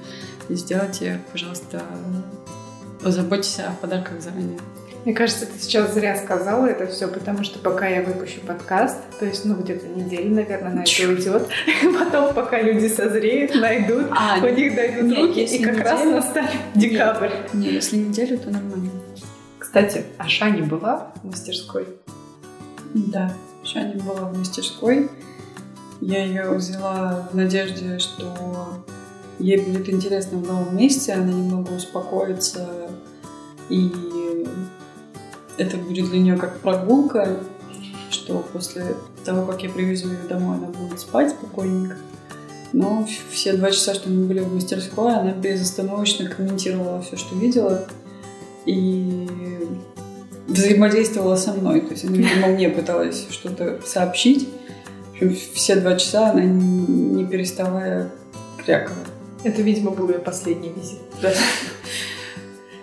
сделайте, пожалуйста, позаботьтесь о подарках заранее. Мне кажется, ты сейчас зря сказала это все, потому что пока я выпущу подкаст, то есть, ну, где-то неделю, наверное, на это уйдет. <laughs> Потом, пока люди созреют, найдут, а, у них дойдут нет, руки, и как неделю... раз настанет декабрь. Нет, нет, если неделю, то нормально. Кстати, а Шани была в мастерской? Да, Шани была в мастерской. Я ее взяла в надежде, что ей будет интересно в новом месте, она немного успокоится и это будет для нее как прогулка, что после того, как я привезу ее домой, она будет спать спокойненько. Но все два часа, что мы были в мастерской, она безостановочно комментировала все, что видела. И взаимодействовала со мной. То есть она, видимо, мне пыталась что-то сообщить. Все два часа она не переставая крякала. Это, видимо, был ее последний визит. Да.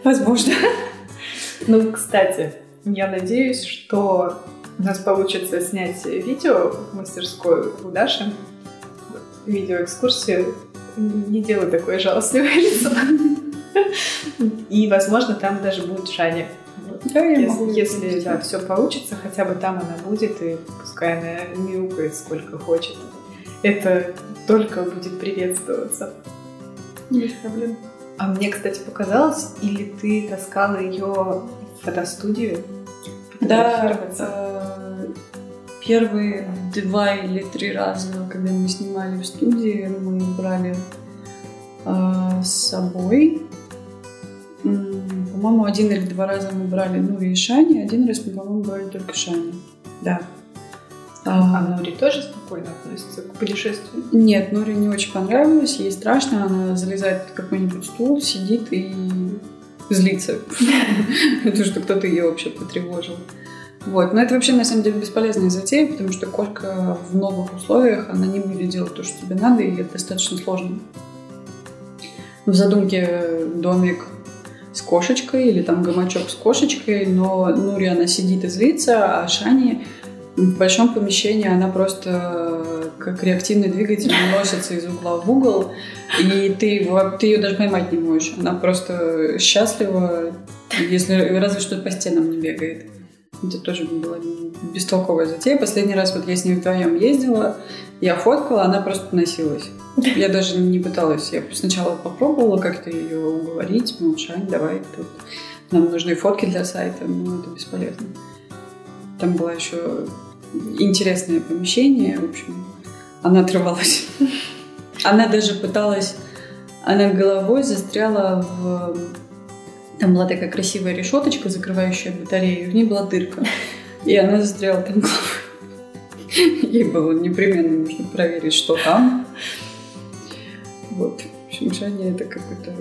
Возможно. Ну, кстати, я надеюсь, что у нас получится снять видео в мастерской у Даши. Видеоэкскурсию. Не делай такое жалостливое лицо. И, возможно, там даже будет Шаня. Да, я если, могу если да, все получится, хотя бы там она будет, и пускай она мяукает сколько хочет. Это только будет приветствоваться. Без проблем. А мне, кстати, показалось, или ты таскала ее в фотостудию? Да, э, первые два или три раза, когда мы снимали в студии, мы брали э, с собой. М, По-моему, один или два раза мы брали Нури и Шани, один раз мы, по-моему, брали только Шани. Да. А А, Нури тоже спокойно относится к путешествию? Нет, Нуре не очень понравилось, ей страшно, она залезает под какой-нибудь стул, сидит и злится, потому что кто-то ее вообще потревожил. Вот. Но это вообще на самом деле бесполезная затея, потому что кошка в новых условиях, она не будет делать то, что тебе надо, и это достаточно сложно. В задумке домик с кошечкой или там гамачок с кошечкой, но Нури она сидит и злится, а Шани в большом помещении она просто э, как реактивный двигатель носится из угла в угол, и ты, ты ее даже поймать не можешь. Она просто счастлива, если разве что по стенам не бегает. Это тоже была бестолковая затея. Последний раз вот я с ней вдвоем ездила, я фоткала, она просто носилась. <laughs> Я даже не пыталась. Я сначала попробовала как-то ее уговорить, мол, Шань, давай тут. Нам нужны фотки для сайта, но это бесполезно. Там было еще интересное помещение, в общем, она отрывалась. <laughs> Она даже пыталась, она головой застряла в... Там была такая красивая решеточка, закрывающая батарею, в ней была дырка. <laughs> И она застряла там головой. <laughs> Ей было непременно нужно проверить, что там. Вот. В общем, Женя это какой-то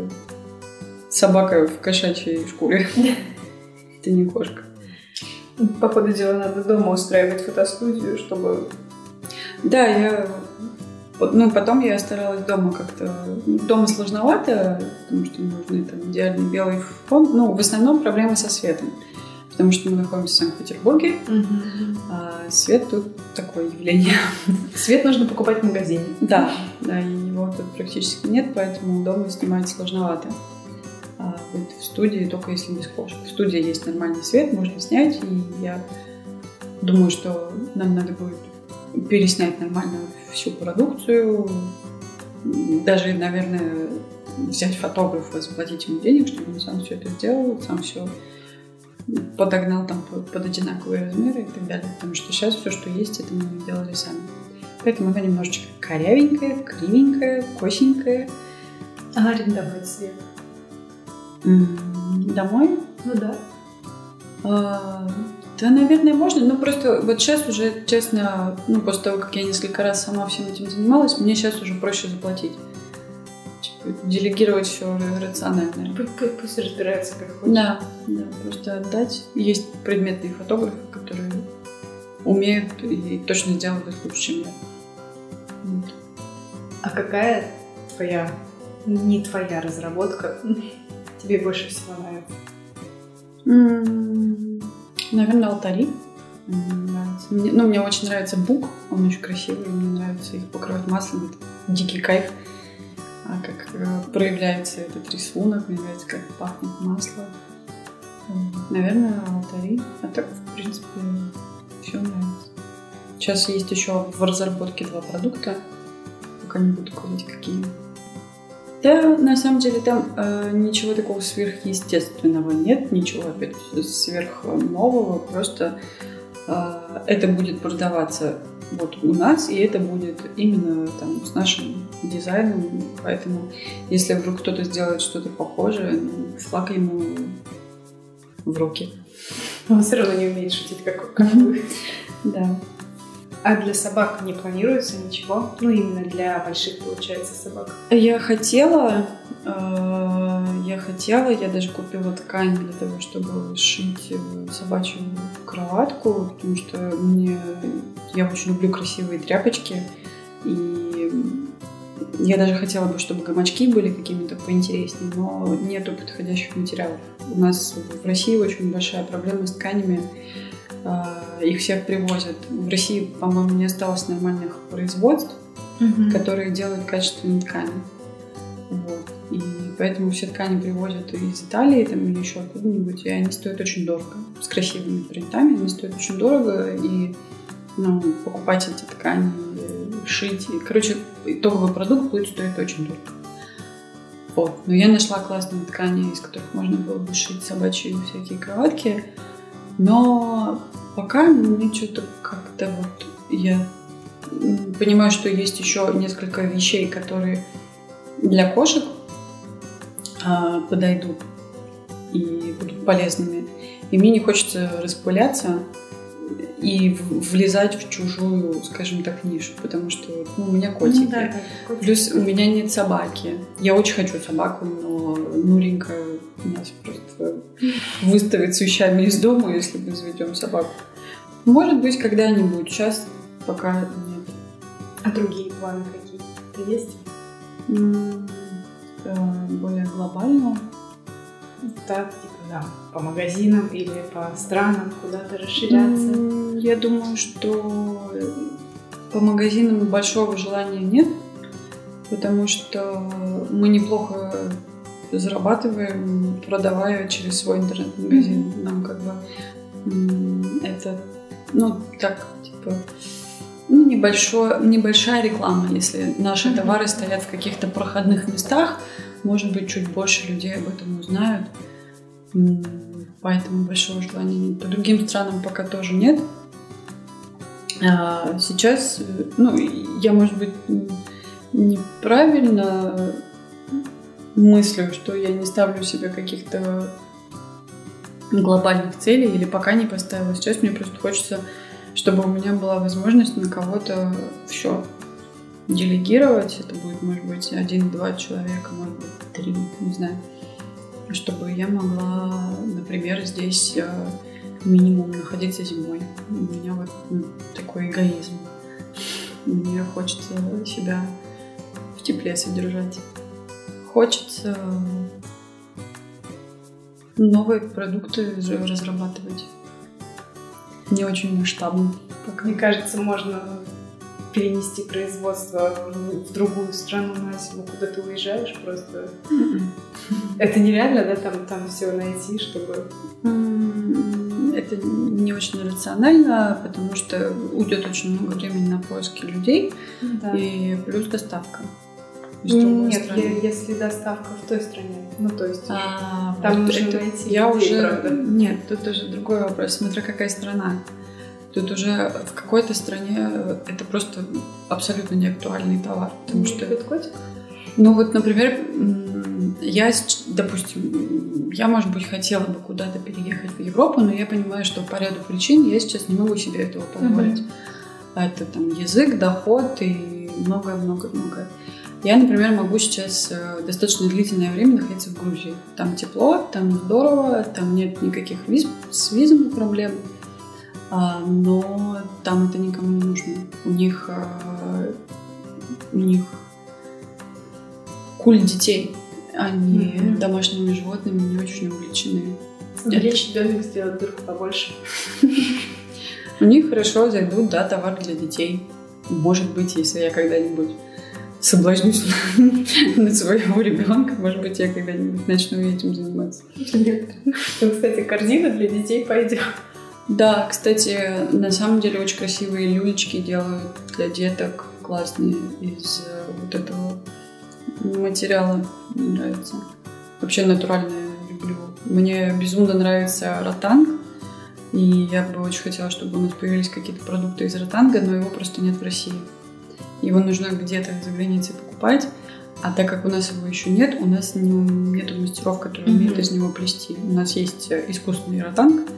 собака в кошачьей шкуре. <laughs> Это не кошка. По ходу дела надо дома устраивать фотостудию, чтобы... Да, я... Ну, потом я старалась дома как-то... Дома сложновато, потому что нужны там идеальный белый фон. Ну, в основном проблема со светом. Потому что мы находимся в Санкт-Петербурге, а свет тут такое явление. Свет нужно покупать в магазине. Да, да, и его тут практически нет, поэтому дома снимать сложновато. А вот в студии только если без кошек. В студии есть нормальный свет, можно снять, и я думаю, что нам надо будет переснять нормально всю продукцию, даже, наверное, взять фотографа, заплатить ему денег, чтобы он сам все это сделал, сам все подогнал там под, под одинаковые размеры и так далее. Потому что сейчас все, что есть, это мы делали сами. Поэтому она немножечко корявенькая, кривенькая, косенькая. А арендовать свет? Домой? Ну да. А, Да, наверное, можно, но просто вот сейчас уже, честно, ну, после того, как я несколько раз сама всем этим занималась, мне сейчас уже проще заплатить. Делегировать все рационально. Пу- пу- Пусть разбирается как хочет. Да, да, просто отдать. Есть предметные фотографы, которые умеют и точно сделают лучше, чем я. Вот. А какая твоя, не твоя разработка <laughs> тебе больше всего нравится? Наверное, алтари. Нравится. Мне- ну, мне очень нравится бук, он очень красивый, мне нравится их покрывать маслом, это дикий кайф. А как э, проявляется этот рисунок, нравится, как пахнет масло. Наверное, алтари. А так, в принципе, все нравится. Сейчас есть еще в разработке два продукта. Пока не буду говорить, какие. Да, на самом деле там э, ничего такого сверхъестественного нет, ничего опять сверхнового, просто э, это будет продаваться вот у нас, и это будет именно там с нашим дизайном, поэтому если вдруг кто-то сделает что-то похожее, ну, флаг ему в руки. Он все равно не умеет шутить, как, как вы. Да. А для собак не планируется ничего? Ну, именно для больших, получается, собак. Я хотела, э, я хотела, я даже купила ткань для того, чтобы сшить э, собачью кроватку, потому что мне, я очень люблю красивые тряпочки, и я даже хотела бы, чтобы гамачки были какими-то поинтереснее, но нету подходящих материалов. У нас в России очень большая проблема с тканями, их всех привозят. В России, по-моему, не осталось нормальных производств, Мгм. которые делают качественные ткани. Вот. И поэтому все ткани привозят из Италии там, или еще откуда-нибудь, и они стоят очень дорого. С красивыми принтами они стоят очень дорого, и ну, покупать эти ткани, шить. И, короче, итоговый продукт будет стоить очень дорого. Вот. Но я нашла классные ткани, из которых можно было бы шить собачьи всякие кроватки. Но пока мне что-то как-то вот я понимаю, что есть еще несколько вещей, которые для кошек а, подойдут и будут полезными. И мне не хочется распыляться и влезать в чужую, скажем так, нишу, потому что ну, у меня котики. Ну да, да, котики. Плюс у меня нет собаки. Я очень хочу собаку, но Нуренька нас просто выставит с вещами из дома, если мы заведем собаку. Может быть, когда-нибудь. Сейчас пока нет. А другие планы какие-то есть? Э, Более глобально. Так, типа, да, по магазинам или по странам куда-то расширяться. Я думаю, что по магазинам большого желания нет, потому что мы неплохо зарабатываем, продавая через свой интернет-магазин. Нам как бы это, ну, так, типа, ну, небольшое, небольшая реклама, если наши товары стоят в каких-то проходных местах, может быть, чуть больше людей об этом узнают. Поэтому большого желания нет. По другим странам пока тоже нет. А сейчас, ну, я, может быть, неправильно мыслю, что я не ставлю себе каких-то глобальных целей или пока не поставила. Сейчас мне просто хочется, чтобы у меня была возможность на кого-то все делегировать. Это будет, может быть, один-два человека, может быть, три, не знаю. Чтобы я могла, например, здесь э, минимум находиться зимой. У меня вот ну, такой эгоизм. Мне хочется себя в тепле содержать. Хочется новые продукты раз- разрабатывать. Не очень масштабно пока. Мне кажется, можно перенести производство в другую страну на зиму, куда ты уезжаешь просто. Мгм. <laughs> Это нереально, да, там, там все найти, чтобы... Это не очень рационально, потому что уйдет очень много времени на поиски людей Да. и плюс доставка. Нет, страны. если доставка в той стране. Ну, то есть... А, Там вот нужно это найти я людей, уже правда. нет, тут уже другой вопрос, смотря какая страна. Тут уже в какой-то стране это просто абсолютно не актуальный товар, потому что котик? Ну вот, например, я, допустим, я, может быть, хотела бы куда-то переехать в Европу, но я понимаю, что по ряду причин я сейчас не могу себе этого позволить. А Это там язык, доход и многое-многое-многое. Я, например, могу сейчас э, достаточно длительное время находиться в Грузии. Там тепло, там здорово, там нет никаких виз, с визами проблем. А, но там это никому не нужно. У них, э, у них культ детей. Они Мгм. домашними животными не очень увлечены. Увеличить домик, сделать дырку побольше. У них хорошо зайдут, да, товар для детей. Может быть, если я когда-нибудь соблазнюсь <laughs> на своего ребенка, может быть, я когда-нибудь начну этим заниматься. Там, кстати, корзина для детей пойдет. Да, кстати, на самом деле очень красивые люлечки делают для деток классные из э, вот этого материала. Мне нравится. Вообще натуральное люблю. Мне безумно нравится ротанг. И я бы очень хотела, чтобы у нас появились какие-то продукты из ротанга, но его просто нет в России. Его нужно где-то за границей покупать. А так как у нас его еще нет, у нас нет мастеров, которые умеют из него плести. У нас есть э, искусственный ротанг,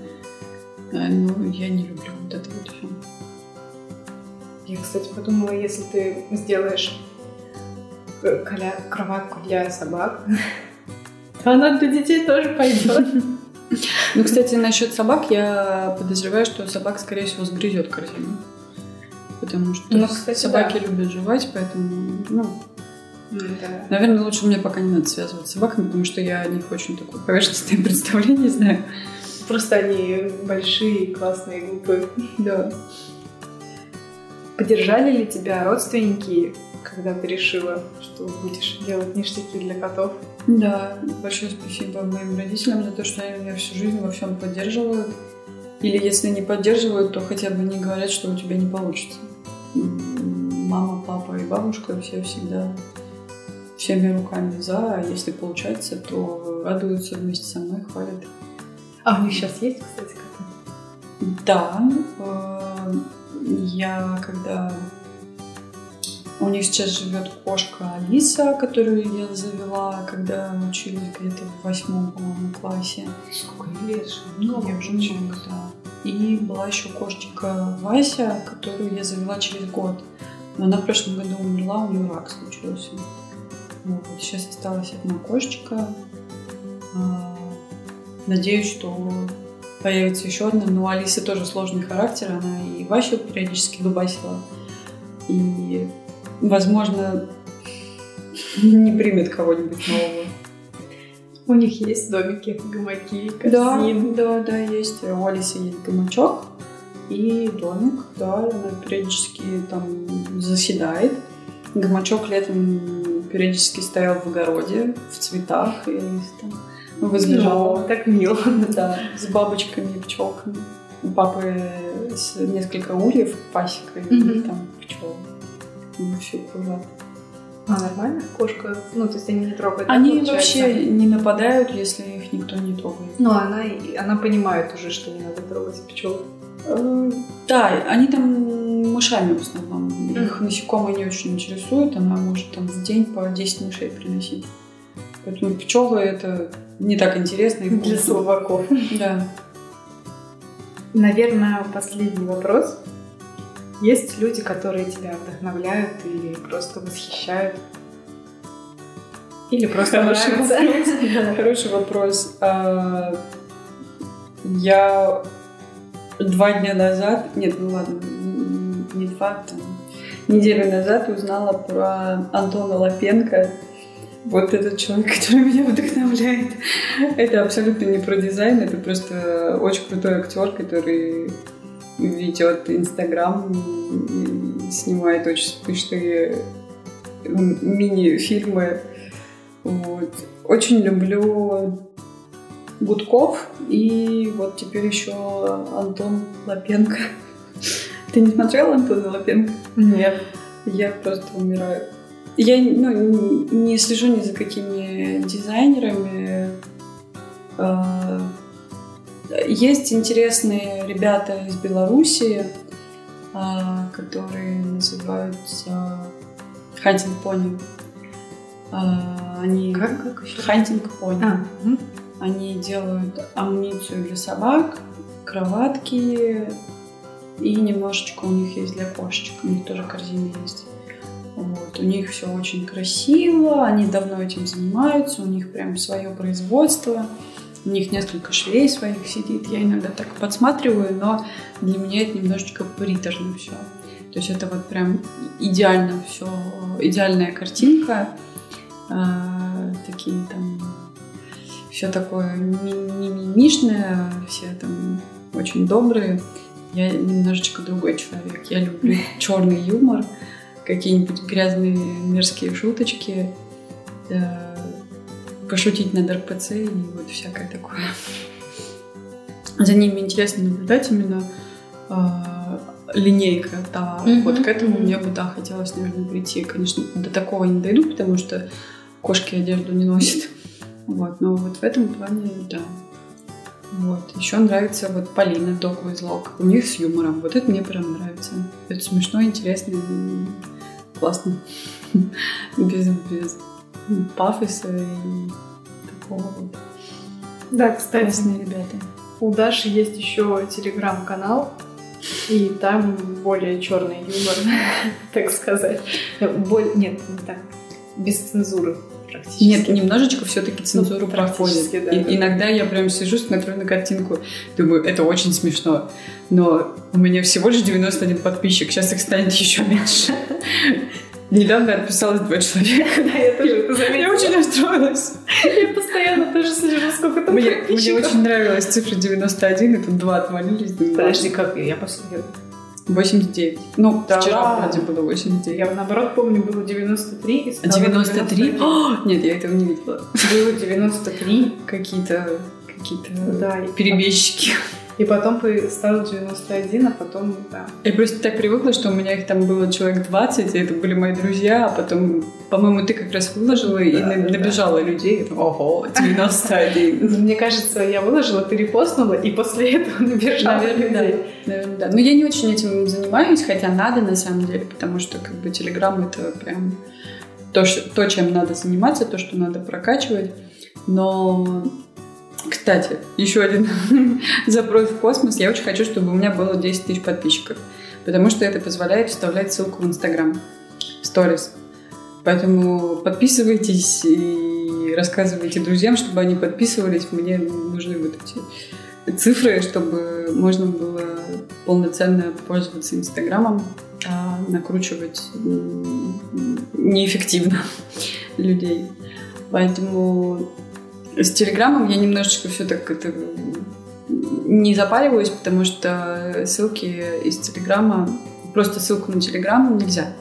А, ну, я не люблю вот это вот все. Я, кстати, подумала, если ты сделаешь э, кроватку для собак, <laughs> она для детей тоже пойдет. <laughs> Ну, кстати, насчет собак, я подозреваю, что собак, скорее всего, сгрызет корзину. Потому что Ну, кстати, собаки да. любят жевать, поэтому, ну, Да. наверное, лучше мне пока не надо связываться с собаками, потому что я о них очень такое поверхностное <laughs> представление знаю. Просто они большие, классные, глупые. Да. Поддержали ли тебя родственники, когда ты решила, что будешь делать ништяки для котов? Да, большое спасибо моим родителям за то, что они меня всю жизнь во всем поддерживают. Или если не поддерживают, то хотя бы не говорят, что у тебя не получится. Мама, папа и бабушка все всегда всеми руками за, а если получается, то радуются вместе со мной, хвалят. А у них сейчас есть, кстати, коты? Да, э, я когда... У них сейчас живет кошка Алиса, которую я завела, когда мы учились где-то в восьмом, по-моему, классе. Сколько лет? Много уже много, да. И была еще кошечка Вася, которую я завела через год. Но она в прошлом году умерла, у нее рак случился. Вот. Сейчас осталась одна кошечка. А, Надеюсь, что появится еще одна. Но у Алисы тоже сложный характер. Она и Васю периодически дубасила. И, возможно, не примет кого-нибудь нового. У них есть домики, гамаки, Да, корзины. да, да, есть. У Алисы есть гамачок и домик, да, она периодически там заседает. Гамачок летом периодически стоял в огороде, в цветах, и там возлежала. Ну, так мило. <laughs> Да, с бабочками и пчелками. У папы несколько ульев, пасека, и Мгм. там пчелы. Ну, все кружат. А нормально? Кошка, ну, то есть они не трогают. да, Они получается? вообще не нападают, если их никто не трогает. Ну, она, она понимает уже, что не надо трогать пчел. Э, Да, они там мышами в основном. Их Мгм. насекомые не очень интересуют. Она может там в день по 10 мышей приносить. Поэтому пчелы это не так интересно. и Для слабаков. Да. Наверное, последний вопрос. Есть люди, которые тебя вдохновляют или просто восхищают? Или просто Хороший вопрос. <laughs> Хороший вопрос. А, Я два дня назад, нет, ну ладно, не два, там, неделю назад узнала про Антона Лапенко. Вот этот человек, <laughs> который меня вдохновляет. Это абсолютно не про дизайн, это просто очень крутой актер, который ведет Инстаграм, и снимает очень смешные мини-фильмы. Вот. Очень люблю Гудков и вот теперь еще Антон Лапенко. <laughs> Ты не смотрела Антона Лапенко? Нет. Я просто умираю. Я ну, не- не слежу ни за какими дизайнерами. Есть интересные ребята из Беларуси, а, которые называются Hunting Pony. А, Они Как, как еще? Hunting Pony. А, мгм. Они делают амуницию для собак, кроватки и немножечко у них есть для кошечек. У них тоже корзины есть. Вот. У них все очень красиво, они давно этим занимаются, у них прям свое производство, у них несколько швей своих сидит. Я иногда так подсматриваю, но для меня это немножечко приторно все. То есть это вот прям идеально все, идеальная картинка. А, такие там все такое ми- мимимишное, все там очень добрые. Я немножечко другой человек. Я люблю <laughs> черный юмор, какие-нибудь грязные мерзкие шуточки, э, пошутить над РПЦ и вот всякое такое. За ними интересно наблюдать именно э, линейка товара. Мгм, Вот к этому мгм. мне бы, да, хотелось, наверное, прийти. Конечно, до такого не дойду, потому что кошки одежду не носят. Вот, но вот в этом плане, да. Вот. Еще нравится вот Полина Dog with Log. У них с юмором. Вот это мне прям нравится. Это смешно, интересно классно. <laughs> Без, без пафоса и такого вот. Да, кстати, Классные ребята. У Даши есть еще телеграм-канал, и там более черный юмор, <laughs> так сказать. Боль... Нет, не так. Без цензуры практически. Нет, немножечко все-таки цензуру ну, проходит. Да, и, да. Иногда я прям сижу, смотрю на картинку, думаю, это очень смешно. Но у меня всего лишь 91 подписчик, сейчас их станет <laughs> еще меньше. Недавно отписалось два человека. <laughs> Да, я тоже это заметила. Я очень расстроилась. Я постоянно тоже слежу, сколько там мне, мне очень нравилась цифра 91, и тут два отвалились. Подожди, как я последняя? 89. Ну, да. вчера вроде было 89. Я наоборот помню, было 93 и 93? О, нет, я этого не видела. Было 93. Какие-то какие-то да, перебежчики. И потом стало 91, а потом, да. Я просто так привыкла, что у меня их там было человек 20, и это были мои друзья, а потом, по-моему, ты как раз выложила, да, и набежала да. людей. Ого, 91. <laughs> Мне кажется, я выложила, ты репостнула, и после этого набежала людей. Да. Наверное, да. Но я не очень этим занимаюсь, хотя надо на самом деле, потому что как бы Телеграм это прям то, то, чем надо заниматься, то, что надо прокачивать. Но кстати, еще один <laughs> запрос в космос. Я очень хочу, чтобы у меня было 10 тысяч подписчиков, потому что это позволяет вставлять ссылку в Инстаграм, в сторис. Поэтому подписывайтесь и рассказывайте друзьям, чтобы они подписывались. Мне нужны вот эти цифры, чтобы можно было полноценно пользоваться Инстаграмом, а накручивать неэффективно <laughs> людей. Поэтому с Телеграмом я немножечко все так это не запариваюсь, потому что ссылки из Телеграма, просто ссылку на Телеграм нельзя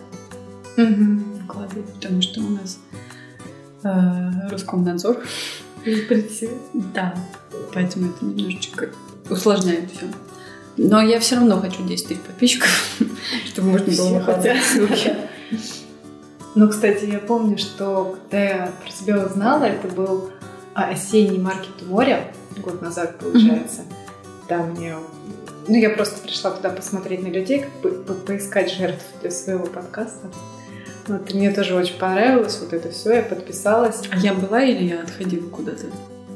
угу. вкладывать, потому что у нас э, Роскомнадзор. Да, поэтому это немножечко усложняет все. Но я все равно хочу 10 тысяч подписчиков, <laughs> чтобы можно было выкладывать ссылки. Ну, кстати, я помню, что когда я про себя узнала, это был осенний маркет у моря, год назад, получается. Mm-hmm. Там мне... Ну, я просто пришла туда посмотреть на людей, как бы по поискать жертв для своего подкаста. Вот, мне тоже очень понравилось вот это все, я подписалась. А я была или я отходила куда-то?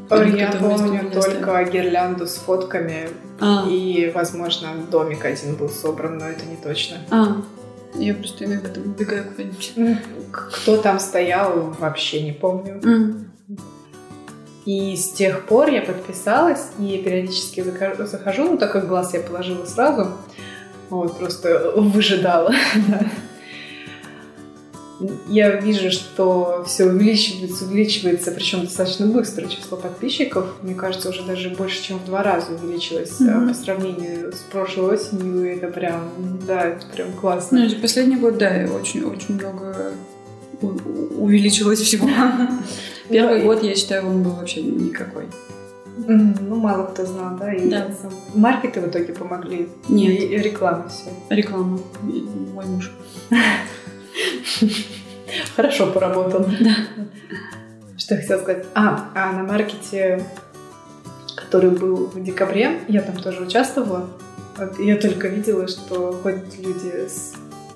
Я помню только гирлянду с фотками, а. и, возможно, домик один был собран, но это не точно. А. Я просто иногда там убегаю куда-нибудь. Кто там стоял, вообще не помню. Mm. И с тех пор я подписалась и периодически захожу, ну так как глаз я положила сразу, вот, просто выжидала. <laughs> Я вижу, что все увеличивается, увеличивается, причем достаточно быстро число подписчиков. Мне кажется, уже даже больше, чем в два раза увеличилось mm-hmm. по сравнению с прошлой осенью. И это прям, да, это прям классно. Ну, последний год, да, очень, очень много увеличилось всего. <laughs> Первый ну, год, я считаю, он был вообще никакой. Ну, мало кто знал, да? И да. Маркеты в итоге помогли? Нет. И реклама все? Реклама. Мой муж. <laughs> Хорошо поработал. Да. Что я хотела сказать? А, а на маркете, который был в декабре, я там тоже участвовала. Я только видела, что ходят люди с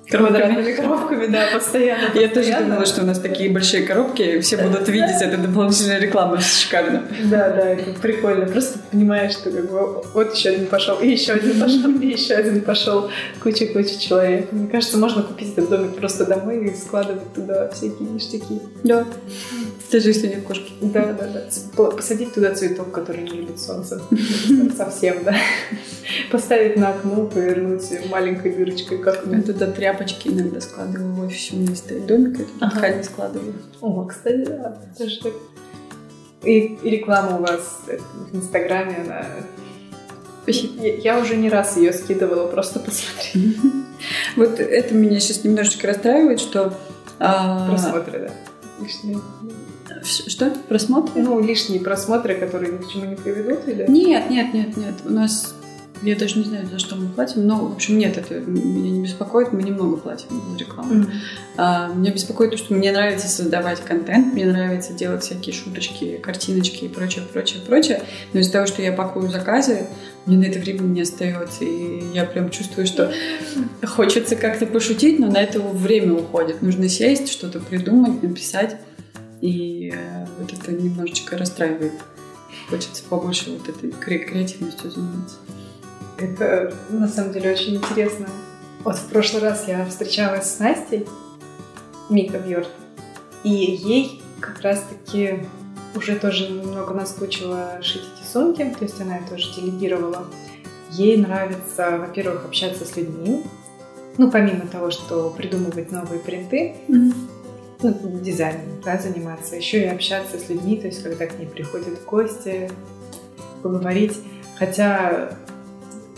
Квадратными коробками, да, постоянно. Я тоже думала, что у нас такие большие коробки, все будут видеть, это дополнительная реклама, шикарно. Да, да, это прикольно. Просто понимаешь, что как бы вот еще один пошел, и еще один пошел, и еще один пошел. Куча-куча человек. Мне кажется, можно купить этот домик просто домой и складывать туда всякие ништяки. Да. Даже если нет кошки. Да, да, да. Посадить туда цветок, который не любит солнце. Совсем, да. Поставить на окно, повернуть маленькой дырочкой, как туда тряпочки иногда складываю в офисе. У меня стоит домик, я туда ткани складываю. О, кстати, да. Даже так. И, и реклама у вас в Инстаграме, она я, я уже не раз ее скидывала, просто посмотреть. <laughs> Вот это меня сейчас немножечко расстраивает, что... А, Просмотры, да. Лишние. Что? Просмотры? Ну, лишние просмотры, которые ни к чему не приведут, или? Нет, нет, нет, нет. У нас я даже не знаю, за что мы платим, но, в общем, нет, это меня не беспокоит, мы немного платим за рекламу. Mm-hmm. А, меня беспокоит то, что мне нравится создавать контент, мне нравится делать всякие шуточки, картиночки и прочее, прочее, прочее, но из-за того, что я пакую заказы, мне на это времени не остается, и я прям чувствую, что хочется как-то пошутить, но на это время уходит. Нужно сесть, что-то придумать, написать, и э, вот это немножечко расстраивает. хочется побольше вот этой кре- креативностью заниматься. Это на самом деле очень интересно. Вот в прошлый раз я встречалась с Настей, Мика Бьорд, и ей как раз-таки уже тоже немного наскучило шить эти сумки, то есть она тоже делегировала. Ей нравится, во-первых, общаться с людьми, ну, помимо того, что придумывать новые принты, Мгм. ну, дизайном, да, заниматься, еще и общаться с людьми, то есть когда к ней приходят гости, поговорить. Хотя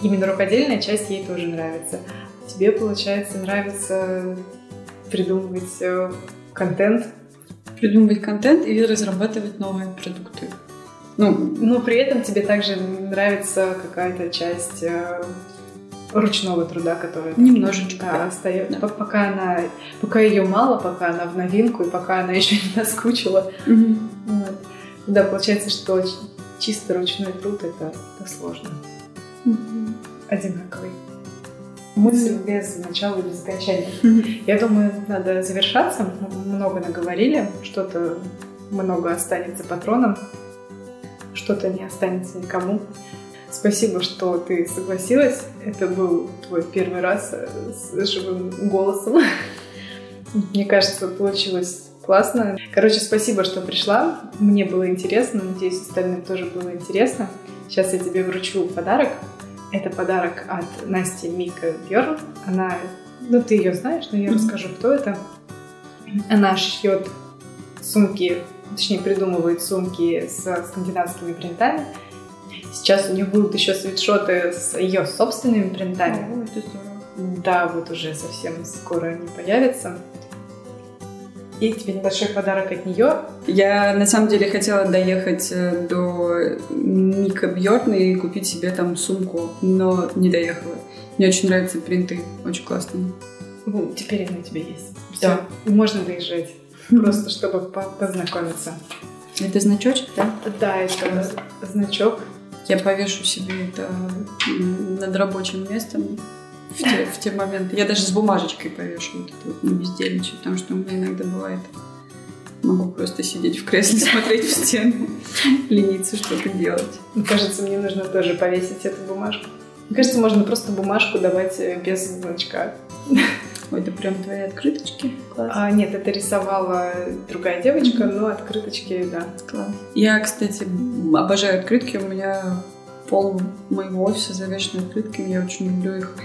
именно рукодельная часть ей тоже нравится. Тебе, получается, нравится придумывать э, контент, Придумывать контент и разрабатывать новые продукты. Ну, но при этом тебе также нравится какая-то часть э, ручного труда, которая Немножечко, да, да. остается. Да. Пока она, пока ее мало, пока она в новинку и пока она <laughs> еще не наскучила, мгм. Вот. Да, получается, что чисто ручной труд это, это сложно. Одинаковый. Мысль без начала, без окончания. <laughs> Я думаю, надо завершаться. Мы много наговорили, что-то много останется патроном, что-то не останется никому. Спасибо, что ты согласилась. Это был твой первый раз э, с живым голосом. <laughs> Мне кажется, получилось классно. Короче, спасибо, что пришла. Мне было интересно. Надеюсь, остальным тоже было интересно. Сейчас я тебе вручу подарок. Это подарок от Насти Мика Бьерн. Она, ну ты ее знаешь, но я расскажу, кто это. Она шьет сумки, точнее придумывает сумки с скандинавскими принтами. Сейчас у нее будут еще свитшоты с ее собственными принтами. О, это здорово. Да, вот уже совсем скоро они появятся. И тебе небольшой подарок от нее. Я на самом деле хотела доехать э, до Мика Бьорна и купить себе там сумку, но не доехала. Мне очень нравятся принты, очень классные. Ну, теперь они у тебя есть. Да. Все, можно доезжать. Просто чтобы по- познакомиться. Это значочек, да? Да, это значок. Я повешу себе это над рабочим местом в те, в те моменты. Я даже с бумажечкой повешу вот это вот не бездельничать, потому что у меня иногда бывает могу просто сидеть в кресле, смотреть в стену, <laughs> лениться что-то делать. Мне кажется, мне нужно тоже повесить эту бумажку. Мне кажется, можно просто бумажку давать э, без значка. <laughs> Ой, это прям твои открыточки. Класс. А, нет, это рисовала другая девочка, но открыточки, да. Класс. Я, кстати, обожаю открытки. У меня пол моего офиса завешен открытками. Я очень люблю их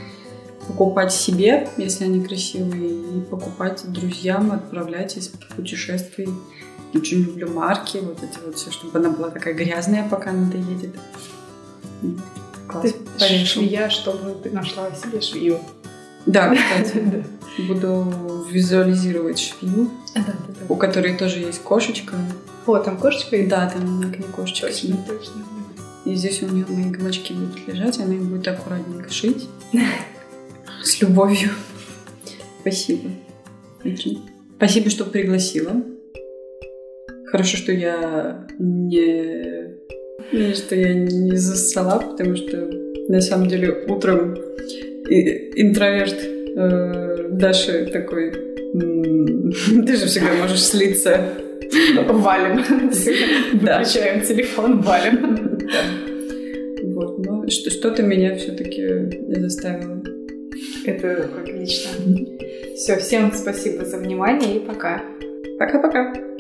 покупать себе, если они красивые, и покупать друзьям, отправлять из путешествий. Очень люблю марки, вот эти вот все, чтобы она была такая грязная, пока она доедет. Класс. Ты швея, чтобы ты нашла себе швею. Да, <laughs> кстати, буду визуализировать швею, у которой тоже есть кошечка. О, там кошечка и Да, там на окне кошечка Точно, точно. И здесь у нее мои гамачки будут лежать, она их будет аккуратненько шить. <laughs> С любовью. Спасибо. Очень. Спасибо, что пригласила. Хорошо, что я не... не- Что я не зассала, потому что на самом деле утром интроверт э, Даша такой... «М, <laughs> Ты же всегда можешь слиться. Валим. Да. Выключаем телефон, валим. Да. Вот, но что- что-то меня все-таки заставило. Это отлично. Все, всем спасибо за внимание и пока. Пока-пока.